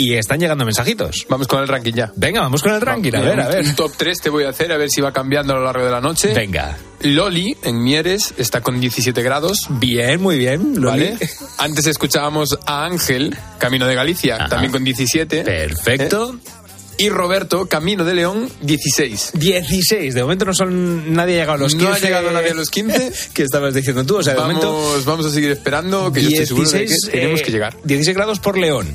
y están llegando mensajitos. Vamos con el ranking ya. Venga, vamos con el ranking, a ver, a ver. Un top 3 te voy a hacer, a ver si va cambiando a lo largo de la noche. Venga. Loli, en Mieres, está con 17 grados. Bien, muy bien, Loli. ¿Vale? Antes escuchábamos a Ángel, Camino de Galicia, Ajá. también con 17. Perfecto. ¿Eh? Y Roberto, Camino de León, 16. 16, de momento no son nadie ha llegado a los 15. No ha llegado nadie a los 15. que estabas diciendo tú, o sea, de vamos, momento vamos a seguir esperando, que yo estoy seguro de que 16, tenemos eh, que llegar. 16 grados por León.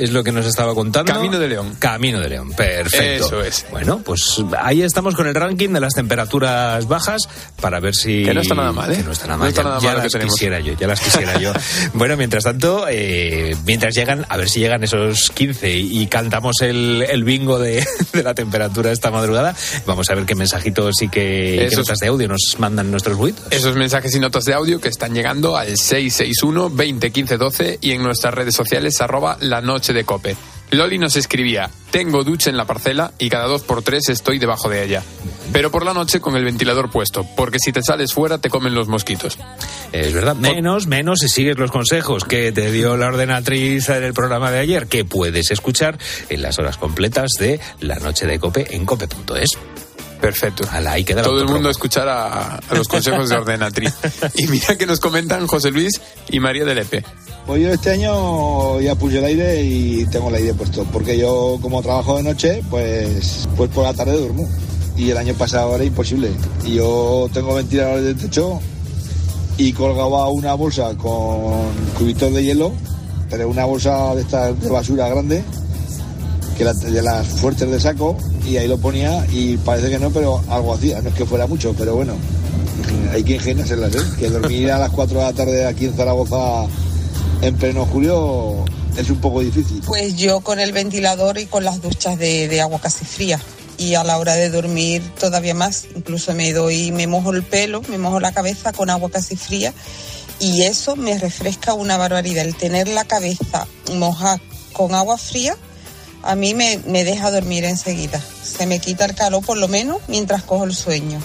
Es lo que nos estaba contando. Camino de León. Camino de León, perfecto. Eso es. Bueno, pues ahí estamos con el ranking de las temperaturas bajas para ver si... Que no está nada mal, ¿eh? Que no está nada No mal. está ya nada ya mal lo que las tenemos. quisiera yo, ya las quisiera yo. bueno, mientras tanto, eh, mientras llegan, a ver si llegan esos 15 y, y cantamos el, el bingo de, de la temperatura esta madrugada, vamos a ver qué mensajitos y qué, qué notas de audio nos mandan nuestros buitos. Esos mensajes y notas de audio que están llegando al 661 20 15 12 y en nuestras redes sociales arroba la noche de cope. Loli nos escribía, tengo ducha en la parcela y cada dos por tres estoy debajo de ella. Pero por la noche con el ventilador puesto, porque si te sales fuera te comen los mosquitos. Es verdad, menos, menos si sigues los consejos que te dio la ordenatriz en el programa de ayer, que puedes escuchar en las horas completas de La Noche de Cope en cope.es. Perfecto. Ala, ahí queda Todo el mundo escuchar a, a los consejos de ordenatriz. Y mira que nos comentan José Luis y María de Lepe. Pues yo este año ya puse el aire y tengo el aire puesto, porque yo como trabajo de noche, pues, pues por la tarde duermo. Y el año pasado era imposible. Y yo tengo ventiladores de techo y colgaba una bolsa con cubitos de hielo, pero una bolsa de esta de basura grande, de las fuertes de saco, y ahí lo ponía y parece que no, pero algo hacía. No es que fuera mucho, pero bueno, hay que ingeniárselas, ¿eh? Que dormir a las 4 de la tarde aquí en Zaragoza en pleno julio es un poco difícil. Pues yo con el ventilador y con las duchas de, de agua casi fría. Y a la hora de dormir todavía más. Incluso me doy, me mojo el pelo, me mojo la cabeza con agua casi fría. Y eso me refresca una barbaridad. El tener la cabeza mojada con agua fría, a mí me, me deja dormir enseguida. Se me quita el calor por lo menos mientras cojo el sueño.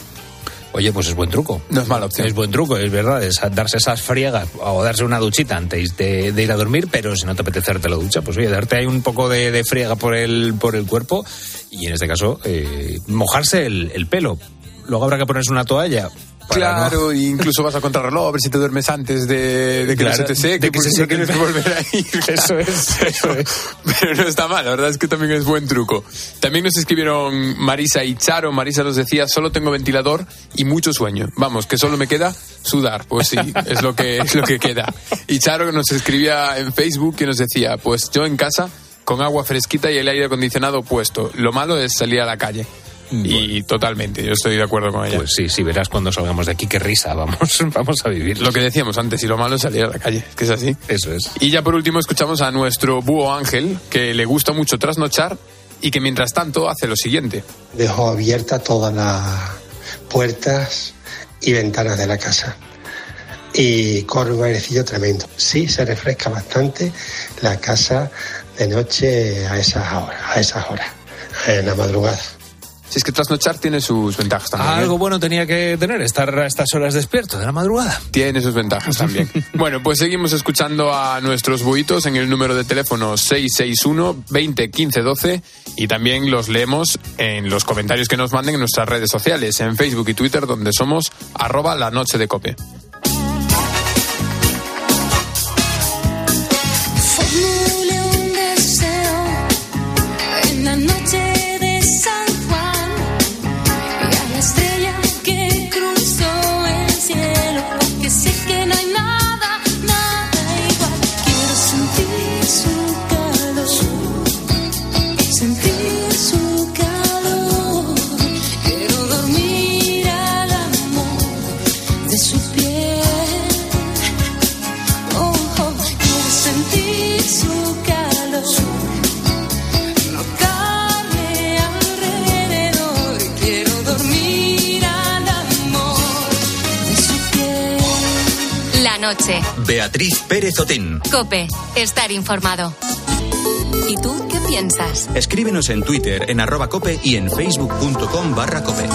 Oye, pues es buen truco. No es mala opción. Es buen truco, es verdad, es darse esas friegas o darse una duchita antes de, de ir a dormir, pero si no te apetece darte la ducha, pues oye, darte ahí un poco de, de friega por el, por el cuerpo y en este caso eh, mojarse el, el pelo. Luego habrá que ponerse una toalla. No- Claro, incluso vas a contrarreloj a ver si te duermes antes de, de que Claro, no se te seque, de que se no tienes que volver a ir. Eso es, eso es. Pero no está mal, la verdad es que también es buen truco. También nos escribieron Marisa y Charo. Marisa nos decía, solo tengo ventilador y mucho sueño. Vamos, que solo me queda sudar. Pues sí, es lo que, es lo que queda. Y Charo nos escribía en Facebook que nos decía, pues yo en casa con agua fresquita y el aire acondicionado puesto. Lo malo es salir a la calle. Y totalmente, yo estoy de acuerdo con ella. Pues sí, sí, verás cuando salgamos de aquí qué risa, vamos, vamos a vivir. Lo que decíamos antes, y lo malo es salir a la calle, es que es así. Eso es. Y ya por último escuchamos a nuestro búho Ángel, que le gusta mucho trasnochar y que mientras tanto hace lo siguiente. Dejo abiertas todas las puertas y ventanas de la casa. Y corre un airecillo tremendo. Sí, se refresca bastante la casa de noche a esas horas, a esas horas, en la madrugada. Si es que trasnochar tiene sus ventajas también. ¿eh? Algo bueno tenía que tener, estar a estas horas despierto de la madrugada. Tiene sus ventajas también. bueno, pues seguimos escuchando a nuestros buitos en el número de teléfono 661 20 15 12 y también los leemos en los comentarios que nos manden en nuestras redes sociales, en Facebook y Twitter, donde somos arroba la noche de cope. Noche. Beatriz Pérez Otín. Cope. Estar informado. ¿Y tú qué piensas? Escríbenos en Twitter en arroba cope y en facebook.com barra cope.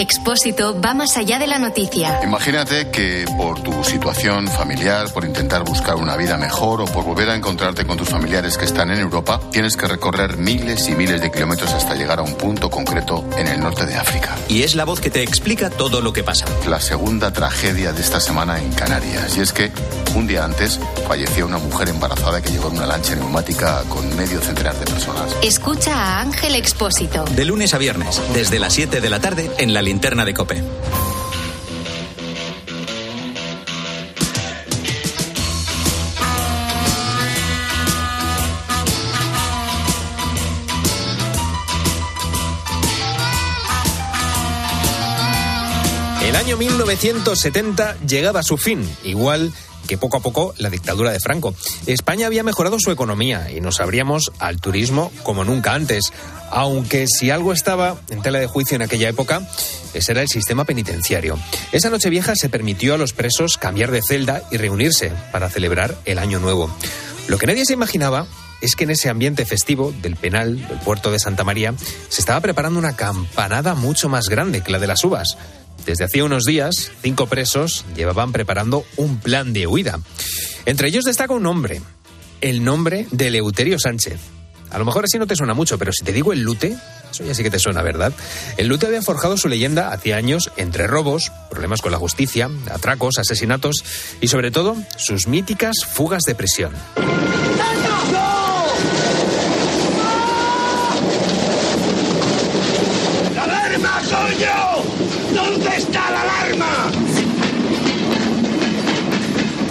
Expósito va más allá de la noticia. Imagínate que por tu situación familiar, por intentar buscar una vida mejor o por volver a encontrarte con tus familiares que están en Europa, tienes que recorrer miles y miles de kilómetros hasta llegar a un punto concreto en el norte de África. Y es la voz que te explica todo lo que pasa. La segunda tragedia de esta semana en Canarias. Y es que un día antes falleció una mujer embarazada que llegó en una lancha neumática con medio centenar de personas. Escucha a Ángel Expósito. De lunes a viernes, desde las 7 de la tarde en la linterna de Cope. El año 1970 llegaba a su fin, igual que poco a poco la dictadura de Franco. España había mejorado su economía y nos abríamos al turismo como nunca antes. Aunque si algo estaba en tela de juicio en aquella época, ese era el sistema penitenciario. Esa noche vieja se permitió a los presos cambiar de celda y reunirse para celebrar el Año Nuevo. Lo que nadie se imaginaba es que en ese ambiente festivo del penal del puerto de Santa María se estaba preparando una campanada mucho más grande que la de las uvas. Desde hacía unos días, cinco presos llevaban preparando un plan de huida. Entre ellos destaca un nombre, el nombre de Eleuterio Sánchez. A lo mejor así no te suena mucho, pero si te digo el Lute, eso ya sí que te suena, ¿verdad? El Lute había forjado su leyenda hacía años entre robos, problemas con la justicia, atracos, asesinatos y sobre todo sus míticas fugas de prisión.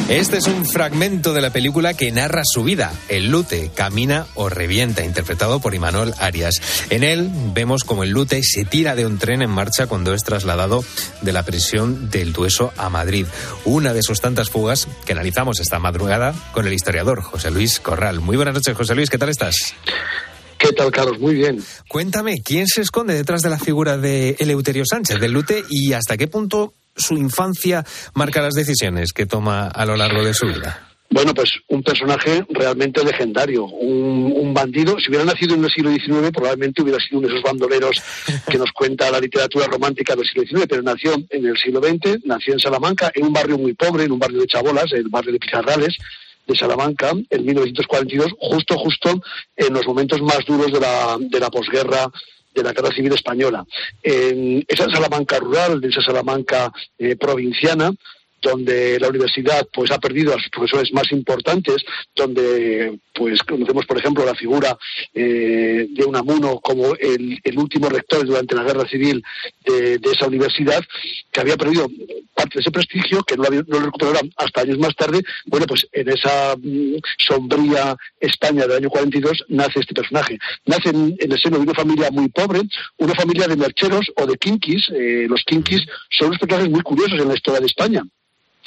Este es un fragmento de la película que narra su vida, El Lute, Camina o Revienta, interpretado por Imanol Arias. En él vemos como el Lute se tira de un tren en marcha cuando es trasladado de la prisión del Dueso a Madrid. Una de sus tantas fugas que analizamos esta madrugada con el historiador José Luis Corral. Muy buenas noches, José Luis, ¿qué tal estás? ¿Qué tal, Carlos? Muy bien. Cuéntame, ¿quién se esconde detrás de la figura de Eleuterio Sánchez, del Lute, y hasta qué punto su infancia marca las decisiones que toma a lo largo de su vida? Bueno, pues un personaje realmente legendario, un, un bandido. Si hubiera nacido en el siglo XIX, probablemente hubiera sido uno de esos bandoleros que nos cuenta la literatura romántica del siglo XIX, pero nació en el siglo XX, nació en Salamanca, en un barrio muy pobre, en un barrio de Chabolas, el barrio de Pizarrales, de Salamanca, en 1942, justo, justo en los momentos más duros de la, de la posguerra de la guerra civil española. En esa Salamanca rural, de esa Salamanca eh, provinciana, donde la universidad pues ha perdido a sus profesores más importantes, donde pues conocemos por ejemplo la figura eh, de Unamuno como el, último rector durante la guerra civil de, esa universidad, que había perdido parte de ese prestigio, que no lo, no recuperará hasta años más tarde. Bueno, pues en esa mm, sombría España del año 42 nace este personaje. Nace en, en, el seno de una familia muy pobre, una familia de mercheros o de kinkis. Eh, los kinkis son unos personajes muy curiosos en la historia de España.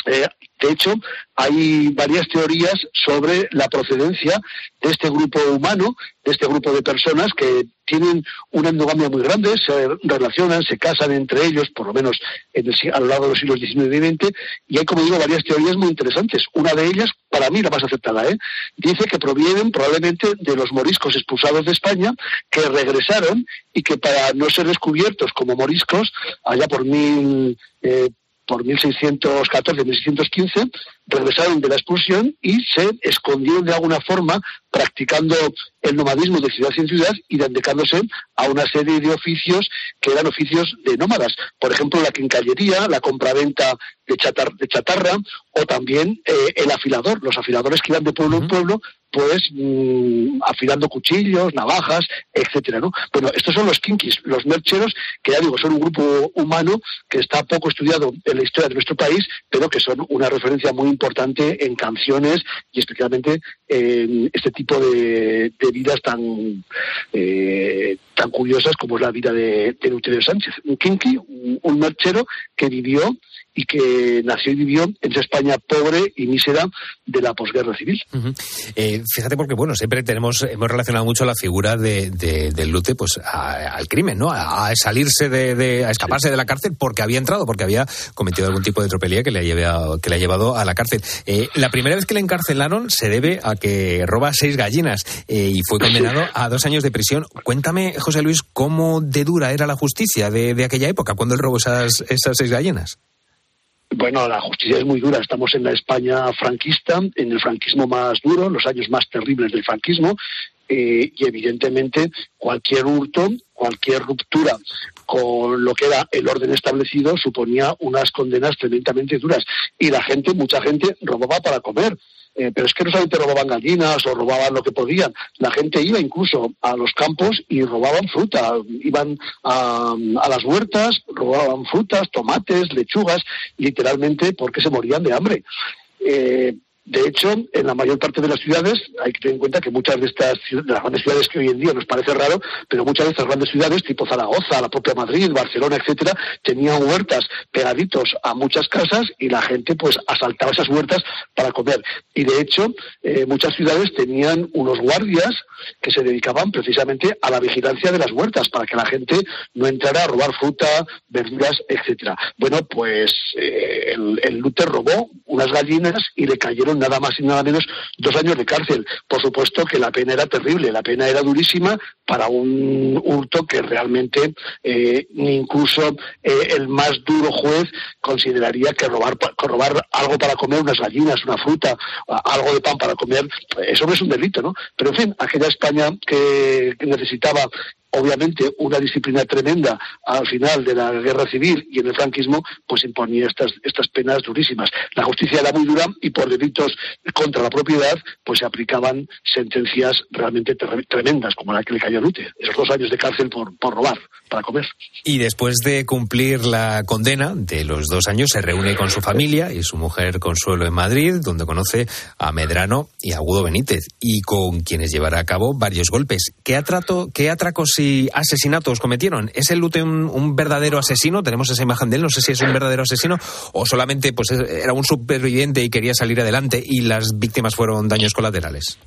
Eh, de hecho, hay varias teorías sobre la procedencia de este grupo humano, de este grupo de personas que tienen una endogamia muy grande, se relacionan, se casan entre ellos, por lo menos en el, a lo largo de los siglos XIX y XX, y hay, como digo, varias teorías muy interesantes. Una de ellas, para mí la más aceptada, ¿eh? dice que provienen probablemente de los moriscos expulsados de España, que regresaron y que para no ser descubiertos como moriscos, allá por mil... Eh, por 1614-1615, regresaron de la expulsión y se escondieron de alguna forma practicando el nomadismo de ciudad en ciudad y dedicándose a una serie de oficios que eran oficios de nómadas. Por ejemplo, la quincallería, la compraventa de, chatar, de chatarra o también eh, el afilador, los afiladores que iban de pueblo en pueblo pues mmm, afilando cuchillos, navajas, etcétera, ¿no? Bueno, estos son los kinkis, los mercheros, que ya digo, son un grupo humano que está poco estudiado en la historia de nuestro país, pero que son una referencia muy importante en canciones y especialmente en este tipo de, vidas tan eh, tan curiosas como es la vida de, de Sánchez, un kinki, un, un merchero que vivió y que nació y vivió en esa España pobre y mísera de la posguerra civil. Eh, fíjate porque, bueno, siempre tenemos, hemos relacionado mucho la figura de, de, del Lute pues, a, al crimen, ¿no? A, salirse de, a escaparse de la cárcel porque había entrado, porque había cometido algún tipo de tropelía que le, lleve a, que le ha llevado a la cárcel. Eh, la primera vez que le encarcelaron se debe a que roba seis gallinas eh, y fue condenado a dos años de prisión. Cuéntame, José Luis, cómo de dura era la justicia de, de aquella época cuando él robó esas, esas seis gallinas. Bueno, la justicia es muy dura. Estamos en la España franquista, en el franquismo más duro, los años más terribles del franquismo, eh, y evidentemente cualquier hurto, cualquier ruptura con lo que era el orden establecido suponía unas condenas tremendamente duras. Y la gente, mucha gente, robaba para comer. Eh, pero es que no solamente robaban gallinas o robaban lo que podían, la gente iba incluso a los campos y robaban fruta, iban a, a, las huertas, robaban frutas, tomates, lechugas, literalmente porque se morían de hambre. Eh, De hecho, en la mayor parte de las ciudades, hay que tener en cuenta que muchas de estas de las grandes ciudades que hoy en día nos parece raro, pero muchas de estas grandes ciudades, tipo Zaragoza, la propia Madrid, Barcelona, etcétera, tenían huertas pegaditos a muchas casas y la gente pues asaltaba esas huertas para comer. Y de hecho, eh, muchas ciudades tenían unos guardias que se dedicaban precisamente a la vigilancia de las huertas para que la gente no entrara a robar fruta, verduras, etcétera. Bueno, pues eh, el, el Luther robó unas gallinas y le cayeron nada más y nada menos dos años de cárcel. Por supuesto que la pena era terrible, la pena era durísima para un hurto que realmente eh, incluso eh, el más duro juez consideraría que robar, que robar algo para comer, unas gallinas, una fruta, algo de pan para comer, eso no es un delito, ¿no? Pero en fin, aquella España que necesitaba obviamente una disciplina tremenda al final de la guerra civil y en el franquismo, pues imponía estas, estas penas durísimas. La justicia era muy dura y por delitos contra la propiedad, pues se aplicaban sentencias realmente tremendas, como la que le cayó a Lute, esos dos años de cárcel por, por robar para comer. Y después de cumplir la condena de los dos años, se reúne con su familia y su mujer Consuelo en Madrid, donde conoce a Medrano y a Agudo Benítez, y con quienes llevará a cabo varios golpes. ¿Qué, atrato, qué atracos asesinatos cometieron? ¿Es el Lute un, un verdadero asesino? Tenemos esa imagen de él, no sé si es un verdadero asesino o solamente pues era un superviviente y quería salir adelante y las víctimas fueron daños colaterales.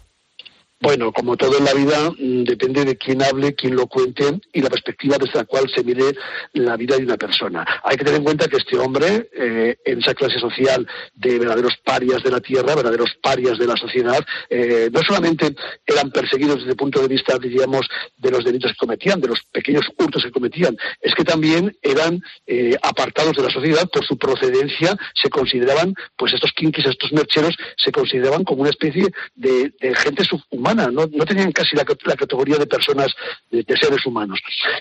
Bueno, como todo en la vida, mm, depende de quién hable, quién lo cuente y la perspectiva desde la cual se mire la vida de una persona. Hay que tener en cuenta que este hombre, eh, en esa clase social de verdaderos parias de la tierra, verdaderos parias de la sociedad, eh, no solamente eran perseguidos desde el punto de vista, diríamos, de los delitos que cometían, de los pequeños hurtos que cometían, es que también eran eh, apartados de la sociedad por su procedencia, se consideraban, pues estos kinkis, estos mercheros, se consideraban como una especie de, de gente subhumana, no, no tenían casi la, categoría de personas, de, de seres humanos.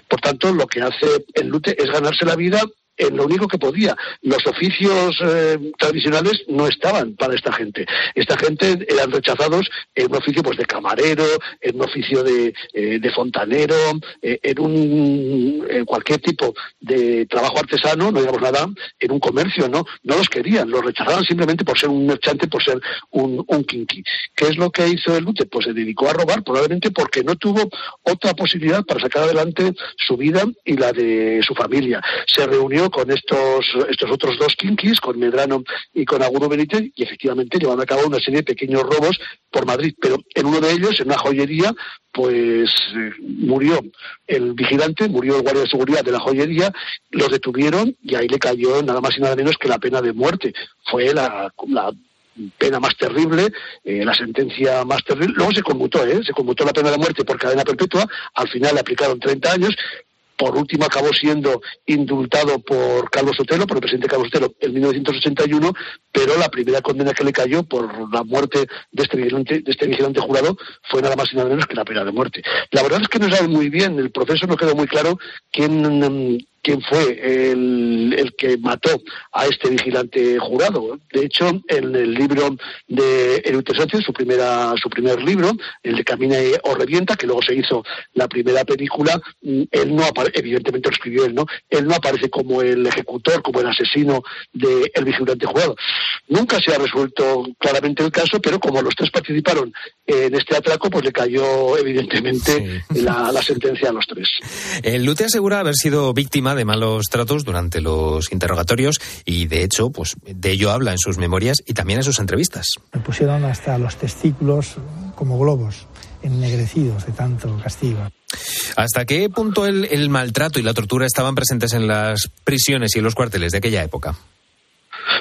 Por tanto, lo que hace el Lute es ganarse la vida en lo único que podía. Los oficios eh, tradicionales no estaban para esta gente. Esta gente eran rechazados en un oficio pues de camarero, en un oficio de, eh, de fontanero, eh, en un en cualquier tipo de trabajo artesano, no digamos nada, en un comercio, no, no los querían, los rechazaban simplemente por ser un merchante, por ser un, un kinky. ¿Qué es lo que hizo el Lute? Pues se dedicó a robar, probablemente porque no tuvo otra posibilidad para sacar adelante su vida y la de su familia. Se reunió con estos, estos otros dos kinkis, con Medrano y con Agudo Benítez, y efectivamente llevaron a cabo una serie de pequeños robos por Madrid. Pero en uno de ellos, en una joyería, pues eh, murió el vigilante, murió el guardia de seguridad de la joyería, los detuvieron y ahí le cayó nada más y nada menos que la pena de muerte. Fue la, la pena más terrible, eh, la sentencia más terrible. Luego se conmutó, ¿eh? se conmutó la pena de muerte por cadena perpetua, al final le aplicaron 30 años, por último acabó siendo indultado por Carlos Sotelo, por el presidente Carlos Sotelo, en 1981, pero la primera condena que le cayó por la muerte de este vigilante, de este vigilante jurado fue nada más y nada menos que la pena de muerte. La verdad es que no sabe muy bien, el proceso no quedó muy claro quién, mm, quién fue el, el que mató a este vigilante jurado. De hecho, en el libro de Elute Sánchez, su, primera, su primer libro, el de Camina o Revienta, que luego se hizo la primera película, mm, él no evidentemente lo escribió él, ¿no? Él no aparece como el ejecutor, como el asesino del vigilante jurado. Nunca se ha resuelto claramente el caso, pero como los tres participaron en este atraco, pues le cayó evidentemente la, la sentencia a los tres. El Lute asegura haber sido víctima de malos tratos durante los interrogatorios y, de hecho, pues de ello habla en sus memorias y también en sus entrevistas. Me pusieron hasta los testículos como globos, ennegrecidos de tanto castigo. ¿Hasta qué punto el, el maltrato y la tortura estaban presentes en las prisiones y en los cuarteles de aquella época?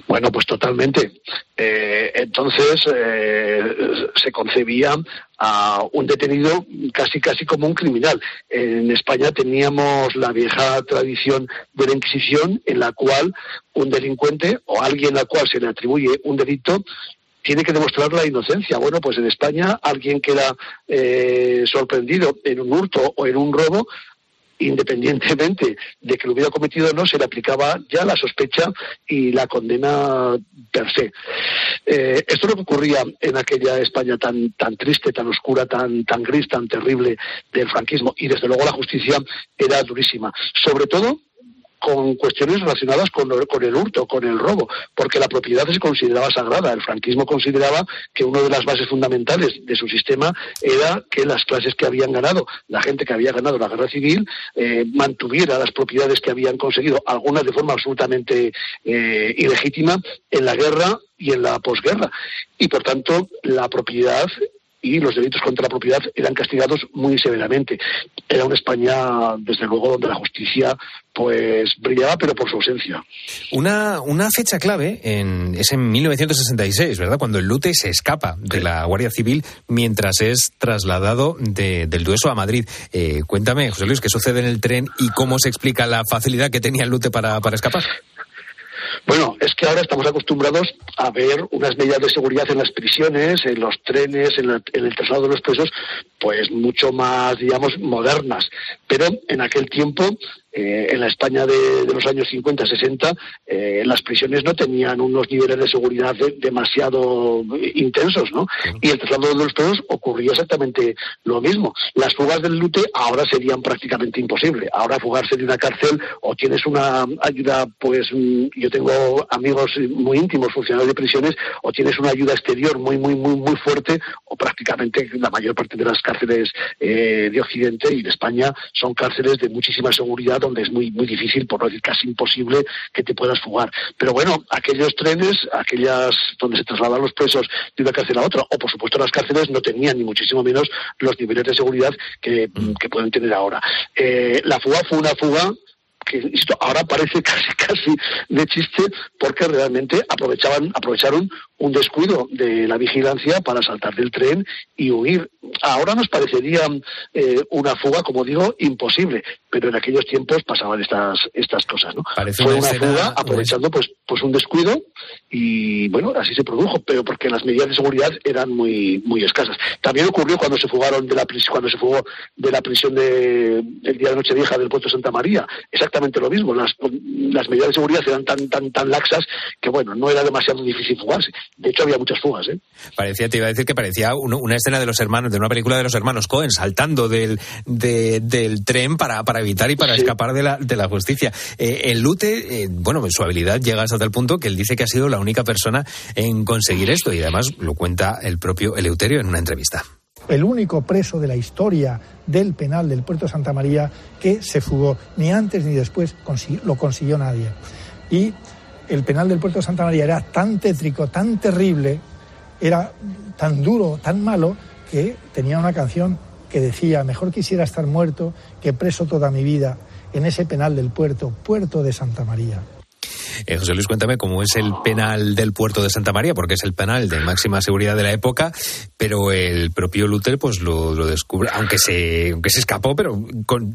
Bueno, pues totalmente. Eh, entonces eh, se concebía a un detenido casi casi como un criminal. En España teníamos la vieja tradición de la Inquisición en la cual un delincuente o alguien al cual se le atribuye un delito tiene que demostrar la inocencia. Bueno, pues en España alguien que era eh, sorprendido en un hurto o en un robo independientemente de que lo hubiera cometido o no, se le aplicaba ya la sospecha y la condena per se. Eh, esto es lo que ocurría en aquella España tan, tan triste, tan oscura, tan, tan gris, tan terrible del franquismo. Y desde luego la justicia era durísima. Sobre todo con cuestiones relacionadas con, el hurto, con el robo, porque la propiedad se consideraba sagrada. El franquismo consideraba que una de las bases fundamentales de su sistema era que las clases que habían ganado, la gente que había ganado la guerra civil, eh, mantuviera las propiedades que habían conseguido, algunas de forma absolutamente eh, ilegítima, en la guerra y en la posguerra. Y por tanto, la propiedad y los delitos contra la propiedad eran castigados muy severamente. Era una España, desde luego, donde la justicia pues brillaba, pero por su ausencia. Una, una fecha clave en, es en 1966, ¿verdad? Cuando el Lute se escapa de la Guardia Civil mientras es trasladado de, del Dueso a Madrid. Eh, cuéntame, José Luis, qué sucede en el tren y cómo se explica la facilidad que tenía el Lute para, para escapar. Bueno, es que ahora estamos acostumbrados a ver unas medidas de seguridad en las prisiones, en los trenes, en, el traslado de los presos, pues mucho más, digamos, modernas. Pero en aquel tiempo eh, en la España de, los años 50, 60, eh, las prisiones no tenían unos niveles de seguridad demasiado intensos, ¿no? Y el traslado de los presos ocurría exactamente lo mismo. Las fugas del lute ahora serían prácticamente imposibles. Ahora fugarse de una cárcel o tienes una ayuda, pues mm, yo tengo amigos muy íntimos, funcionarios de prisiones, o tienes una ayuda exterior muy, muy, muy, muy fuerte, o prácticamente la mayor parte de las cárceles eh, de Occidente y de España son cárceles de muchísima seguridad donde es muy, muy difícil, por no decir casi imposible, que te puedas fugar. Pero bueno, aquellos trenes, aquellas donde se trasladan los presos de una cárcel a otra, o por supuesto las cárceles no tenían ni muchísimo menos los niveles de seguridad que, mm. pueden tener ahora. Eh, la fuga fue una fuga que esto ahora parece casi casi de chiste porque realmente aprovechaban aprovecharon un descuido de la vigilancia para saltar del tren y huir. Ahora nos parecería eh, una fuga, como digo, imposible, pero en aquellos tiempos pasaban estas estas cosas, ¿no? Fue una, fuga aprovechando pues pues un descuido y bueno así se produjo, pero porque las medidas de seguridad eran muy muy escasas. También ocurrió cuando se fugaron de la cuando se fugó de la prisión de, del día de Nochevieja del puerto Santa María. Exactamente lo mismo. Las, las medidas de seguridad eran tan tan tan laxas que bueno no era demasiado difícil fugarse. De hecho, había muchas fugas. ¿eh? Parecía, te iba a decir que parecía una escena de los hermanos, de una película de los hermanos Cohen, saltando del, del tren para, para evitar y para escapar de la, de la justicia. Eh, el Lute, eh, bueno, su habilidad llega hasta tal punto que él dice que ha sido la única persona en conseguir esto y además lo cuenta el propio Eleuterio en una entrevista el único preso de la historia del penal del puerto de Santa María que se fugó. Ni antes ni después lo consiguió nadie. Y el penal del puerto de Santa María era tan tétrico, tan terrible, era tan duro, tan malo, que tenía una canción que decía, mejor quisiera estar muerto que preso toda mi vida en ese penal del puerto, puerto de Santa María. Eh, José Luis, cuéntame cómo es el penal del puerto de Santa María, porque es el penal de máxima seguridad de la época, pero el propio Luther pues lo, descubre, aunque se, aunque se escapó, pero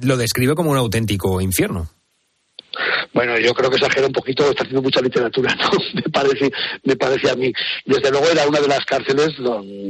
lo describe como un auténtico infierno. Bueno, yo creo que exagera un poquito, está haciendo mucha literatura, ¿no? Me parece, me parece a mí. Desde luego era una de las cárceles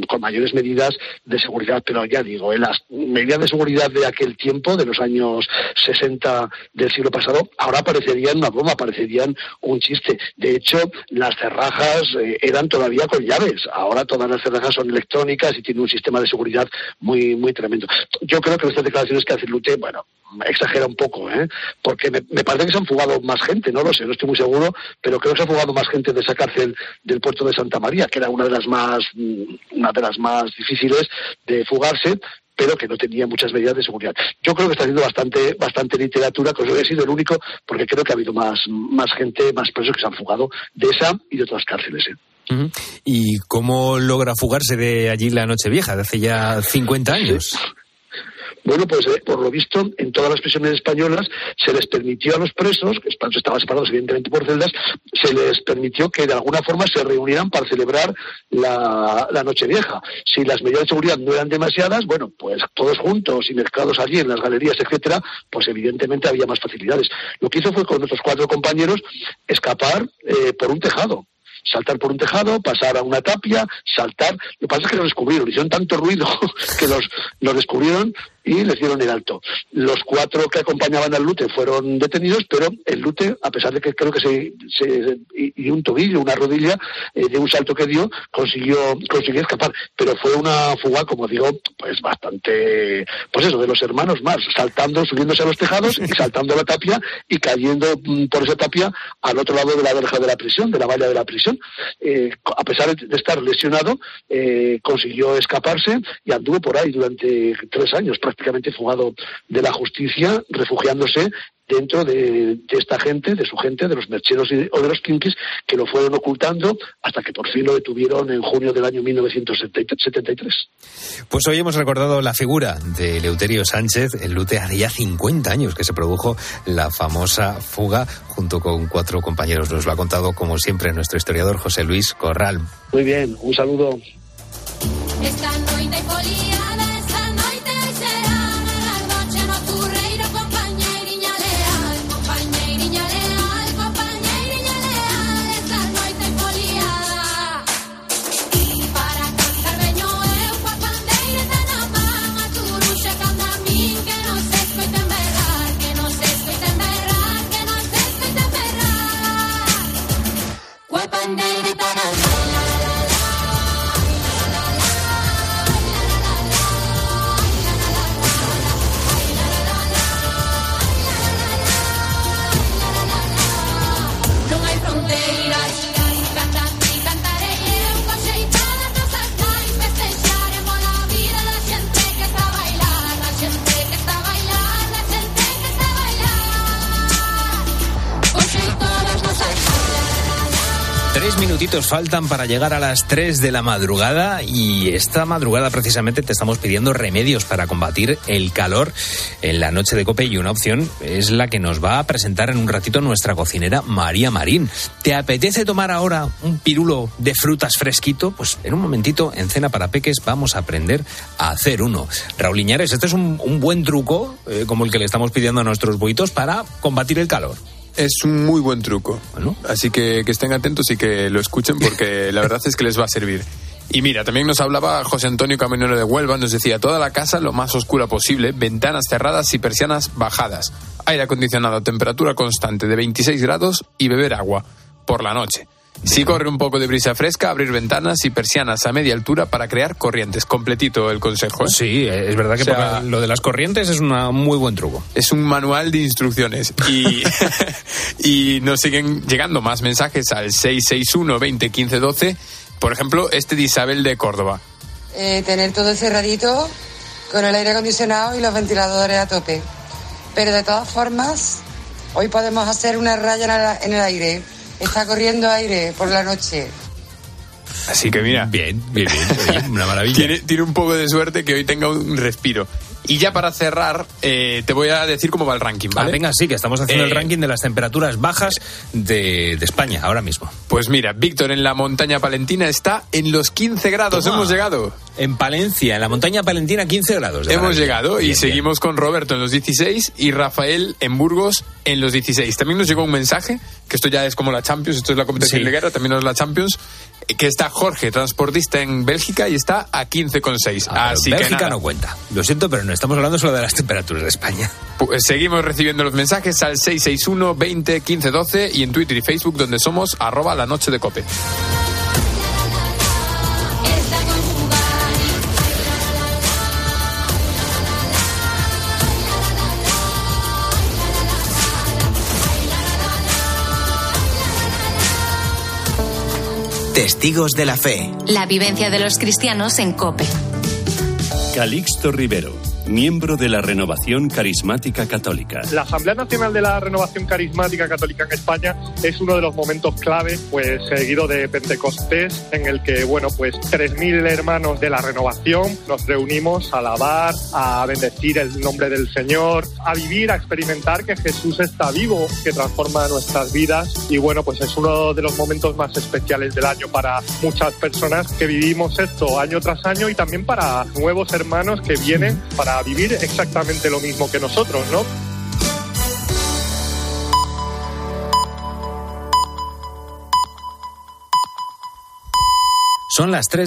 con mayores medidas de seguridad, pero ya digo, en las medidas de seguridad de aquel tiempo, de los años 60 del siglo pasado, ahora parecerían una broma, parecerían un chiste. De hecho, las cerrajas eh, eran todavía con llaves. Ahora todas las cerrajas son electrónicas y tienen un sistema de seguridad muy, muy tremendo. Yo creo que estas declaraciones que hace Lute, bueno, exagera un poco, ¿eh? porque me, parece que se han fugado más gente, no lo sé, no estoy muy seguro, pero creo que se ha fugado más gente de esa cárcel del puerto de Santa María, que era una de las más, mm, una de las más difíciles de fugarse, pero que no tenía muchas medidas de seguridad. Yo creo que está haciendo bastante, bastante literatura, que he sido el único, porque creo que ha habido más, más gente, más presos que se han fugado de esa y de otras cárceles. ¿eh? ¿Y cómo logra fugarse de allí la Nochevieja, de hace ya 50 años? Bueno, pues eh, por lo visto, en todas las prisiones españolas se les permitió a los presos, que estaban separados evidentemente por celdas, se les permitió que de alguna forma se reunieran para celebrar la, la Nochevieja. Si las medidas de seguridad no eran demasiadas, bueno, pues todos juntos y mezclados allí en las galerías, etcétera, pues evidentemente había más facilidades. Lo que hizo fue con nuestros cuatro compañeros escapar eh, por un tejado saltar por un tejado, pasar a una tapia, saltar. Lo que pasa es que los descubrieron, hicieron tanto ruido que los, los descubrieron y les dieron el alto. Los cuatro que acompañaban al Lute fueron detenidos, pero el Lute, a pesar de que creo que se, y un tobillo, una rodilla, eh, de un salto que dio, consiguió, consiguió escapar. Pero fue una fuga, como digo, pues bastante, pues eso, de los hermanos más, saltando, subiéndose a los tejados y saltando a la tapia y cayendo mm, por esa tapia al otro lado de la verja de la prisión, de la valla de la prisión. Eh, a pesar de estar lesionado, eh, consiguió escaparse y anduvo por ahí durante tres años, fugado de la justicia, refugiándose dentro de, esta gente, de su gente, de los mercheros o de los kinkis, que lo fueron ocultando hasta que por fin lo detuvieron en junio del año 1973. Pues hoy hemos recordado la figura de Leuterio Sánchez, el Lute hace ya 50 años que se produjo la famosa fuga junto con cuatro compañeros. Nos lo ha contado, como siempre, nuestro historiador José Luis Corral. Muy bien, un saludo. Minutitos faltan para llegar a las 3 de la madrugada y esta madrugada precisamente te estamos pidiendo remedios para combatir el calor en la noche de cope y una opción es la que nos va a presentar en un ratito nuestra cocinera María Marín. ¿Te apetece tomar ahora un pirulo de frutas fresquito? Pues en un momentito en Cena para Peques vamos a aprender a hacer uno. Raúl Iñares, este es un, buen truco eh, como el que le estamos pidiendo a nuestros buitos para combatir el calor. Es un muy buen truco. Así que, que estén atentos y que lo escuchen porque la verdad es que les va a servir. Y mira, también nos hablaba José Antonio Caminero de Huelva, nos decía toda la casa lo más oscura posible, ventanas cerradas y persianas bajadas, aire acondicionado a temperatura constante de 26 grados y beber agua por la noche. Si corre un poco de brisa fresca, abrir ventanas y persianas a media altura para crear corrientes. Completito el consejo. ¿eh? Sí, es verdad que lo de las corrientes es un muy buen truco. Es un manual de instrucciones. Y, y nos siguen llegando más mensajes al 661 20 15 12. Por ejemplo, este de Isabel de Córdoba. Eh, tener todo cerradito con el aire acondicionado y los ventiladores a tope. Pero de todas formas, hoy podemos hacer una raya en el aire Está corriendo aire por la noche. Así que mira. Bien, bien, bien. una maravilla. tiene, tiene un poco de suerte que hoy tenga un respiro. Y ya para cerrar, eh, te voy a decir cómo va el ranking, ¿vale? Ah, venga, sí, que estamos haciendo el eh, ranking de las temperaturas bajas de, España ahora mismo. Pues mira, Víctor en la montaña palentina está en los 15 grados. Hemos llegado. En Palencia, en la montaña palentina, 15 grados. Hemos llegado y seguimos con Roberto en los 16 y Rafael en Burgos en los 16. También nos llegó un mensaje, que esto ya es como la Champions, esto es la competencia de guerra, también es la Champions, que está Jorge, transportista en Bélgica, y está a 15,6. Ah, Así Bélgica no cuenta. Lo siento, pero no estamos hablando solo de las temperaturas de España. Pues seguimos recibiendo los mensajes al 661 20 15 12 y en Twitter y Facebook, donde somos arroba la noche de cope. Testigos de la Fe. La vivencia de los cristianos en Cope. Calixto Rivero miembro de la Renovación Carismática Católica. La Asamblea Nacional de la Renovación Carismática Católica en España es uno de los momentos clave, pues seguido de Pentecostés, en el que, bueno, pues 3.000 hermanos de la Renovación nos reunimos a alabar, a bendecir el nombre del Señor, a vivir, a experimentar que Jesús está vivo, que transforma nuestras vidas y, bueno, pues es uno de los momentos más especiales del año para muchas personas que vivimos esto año tras año y también para nuevos hermanos que vienen para vivir exactamente lo mismo que nosotros, ¿no? Son las tres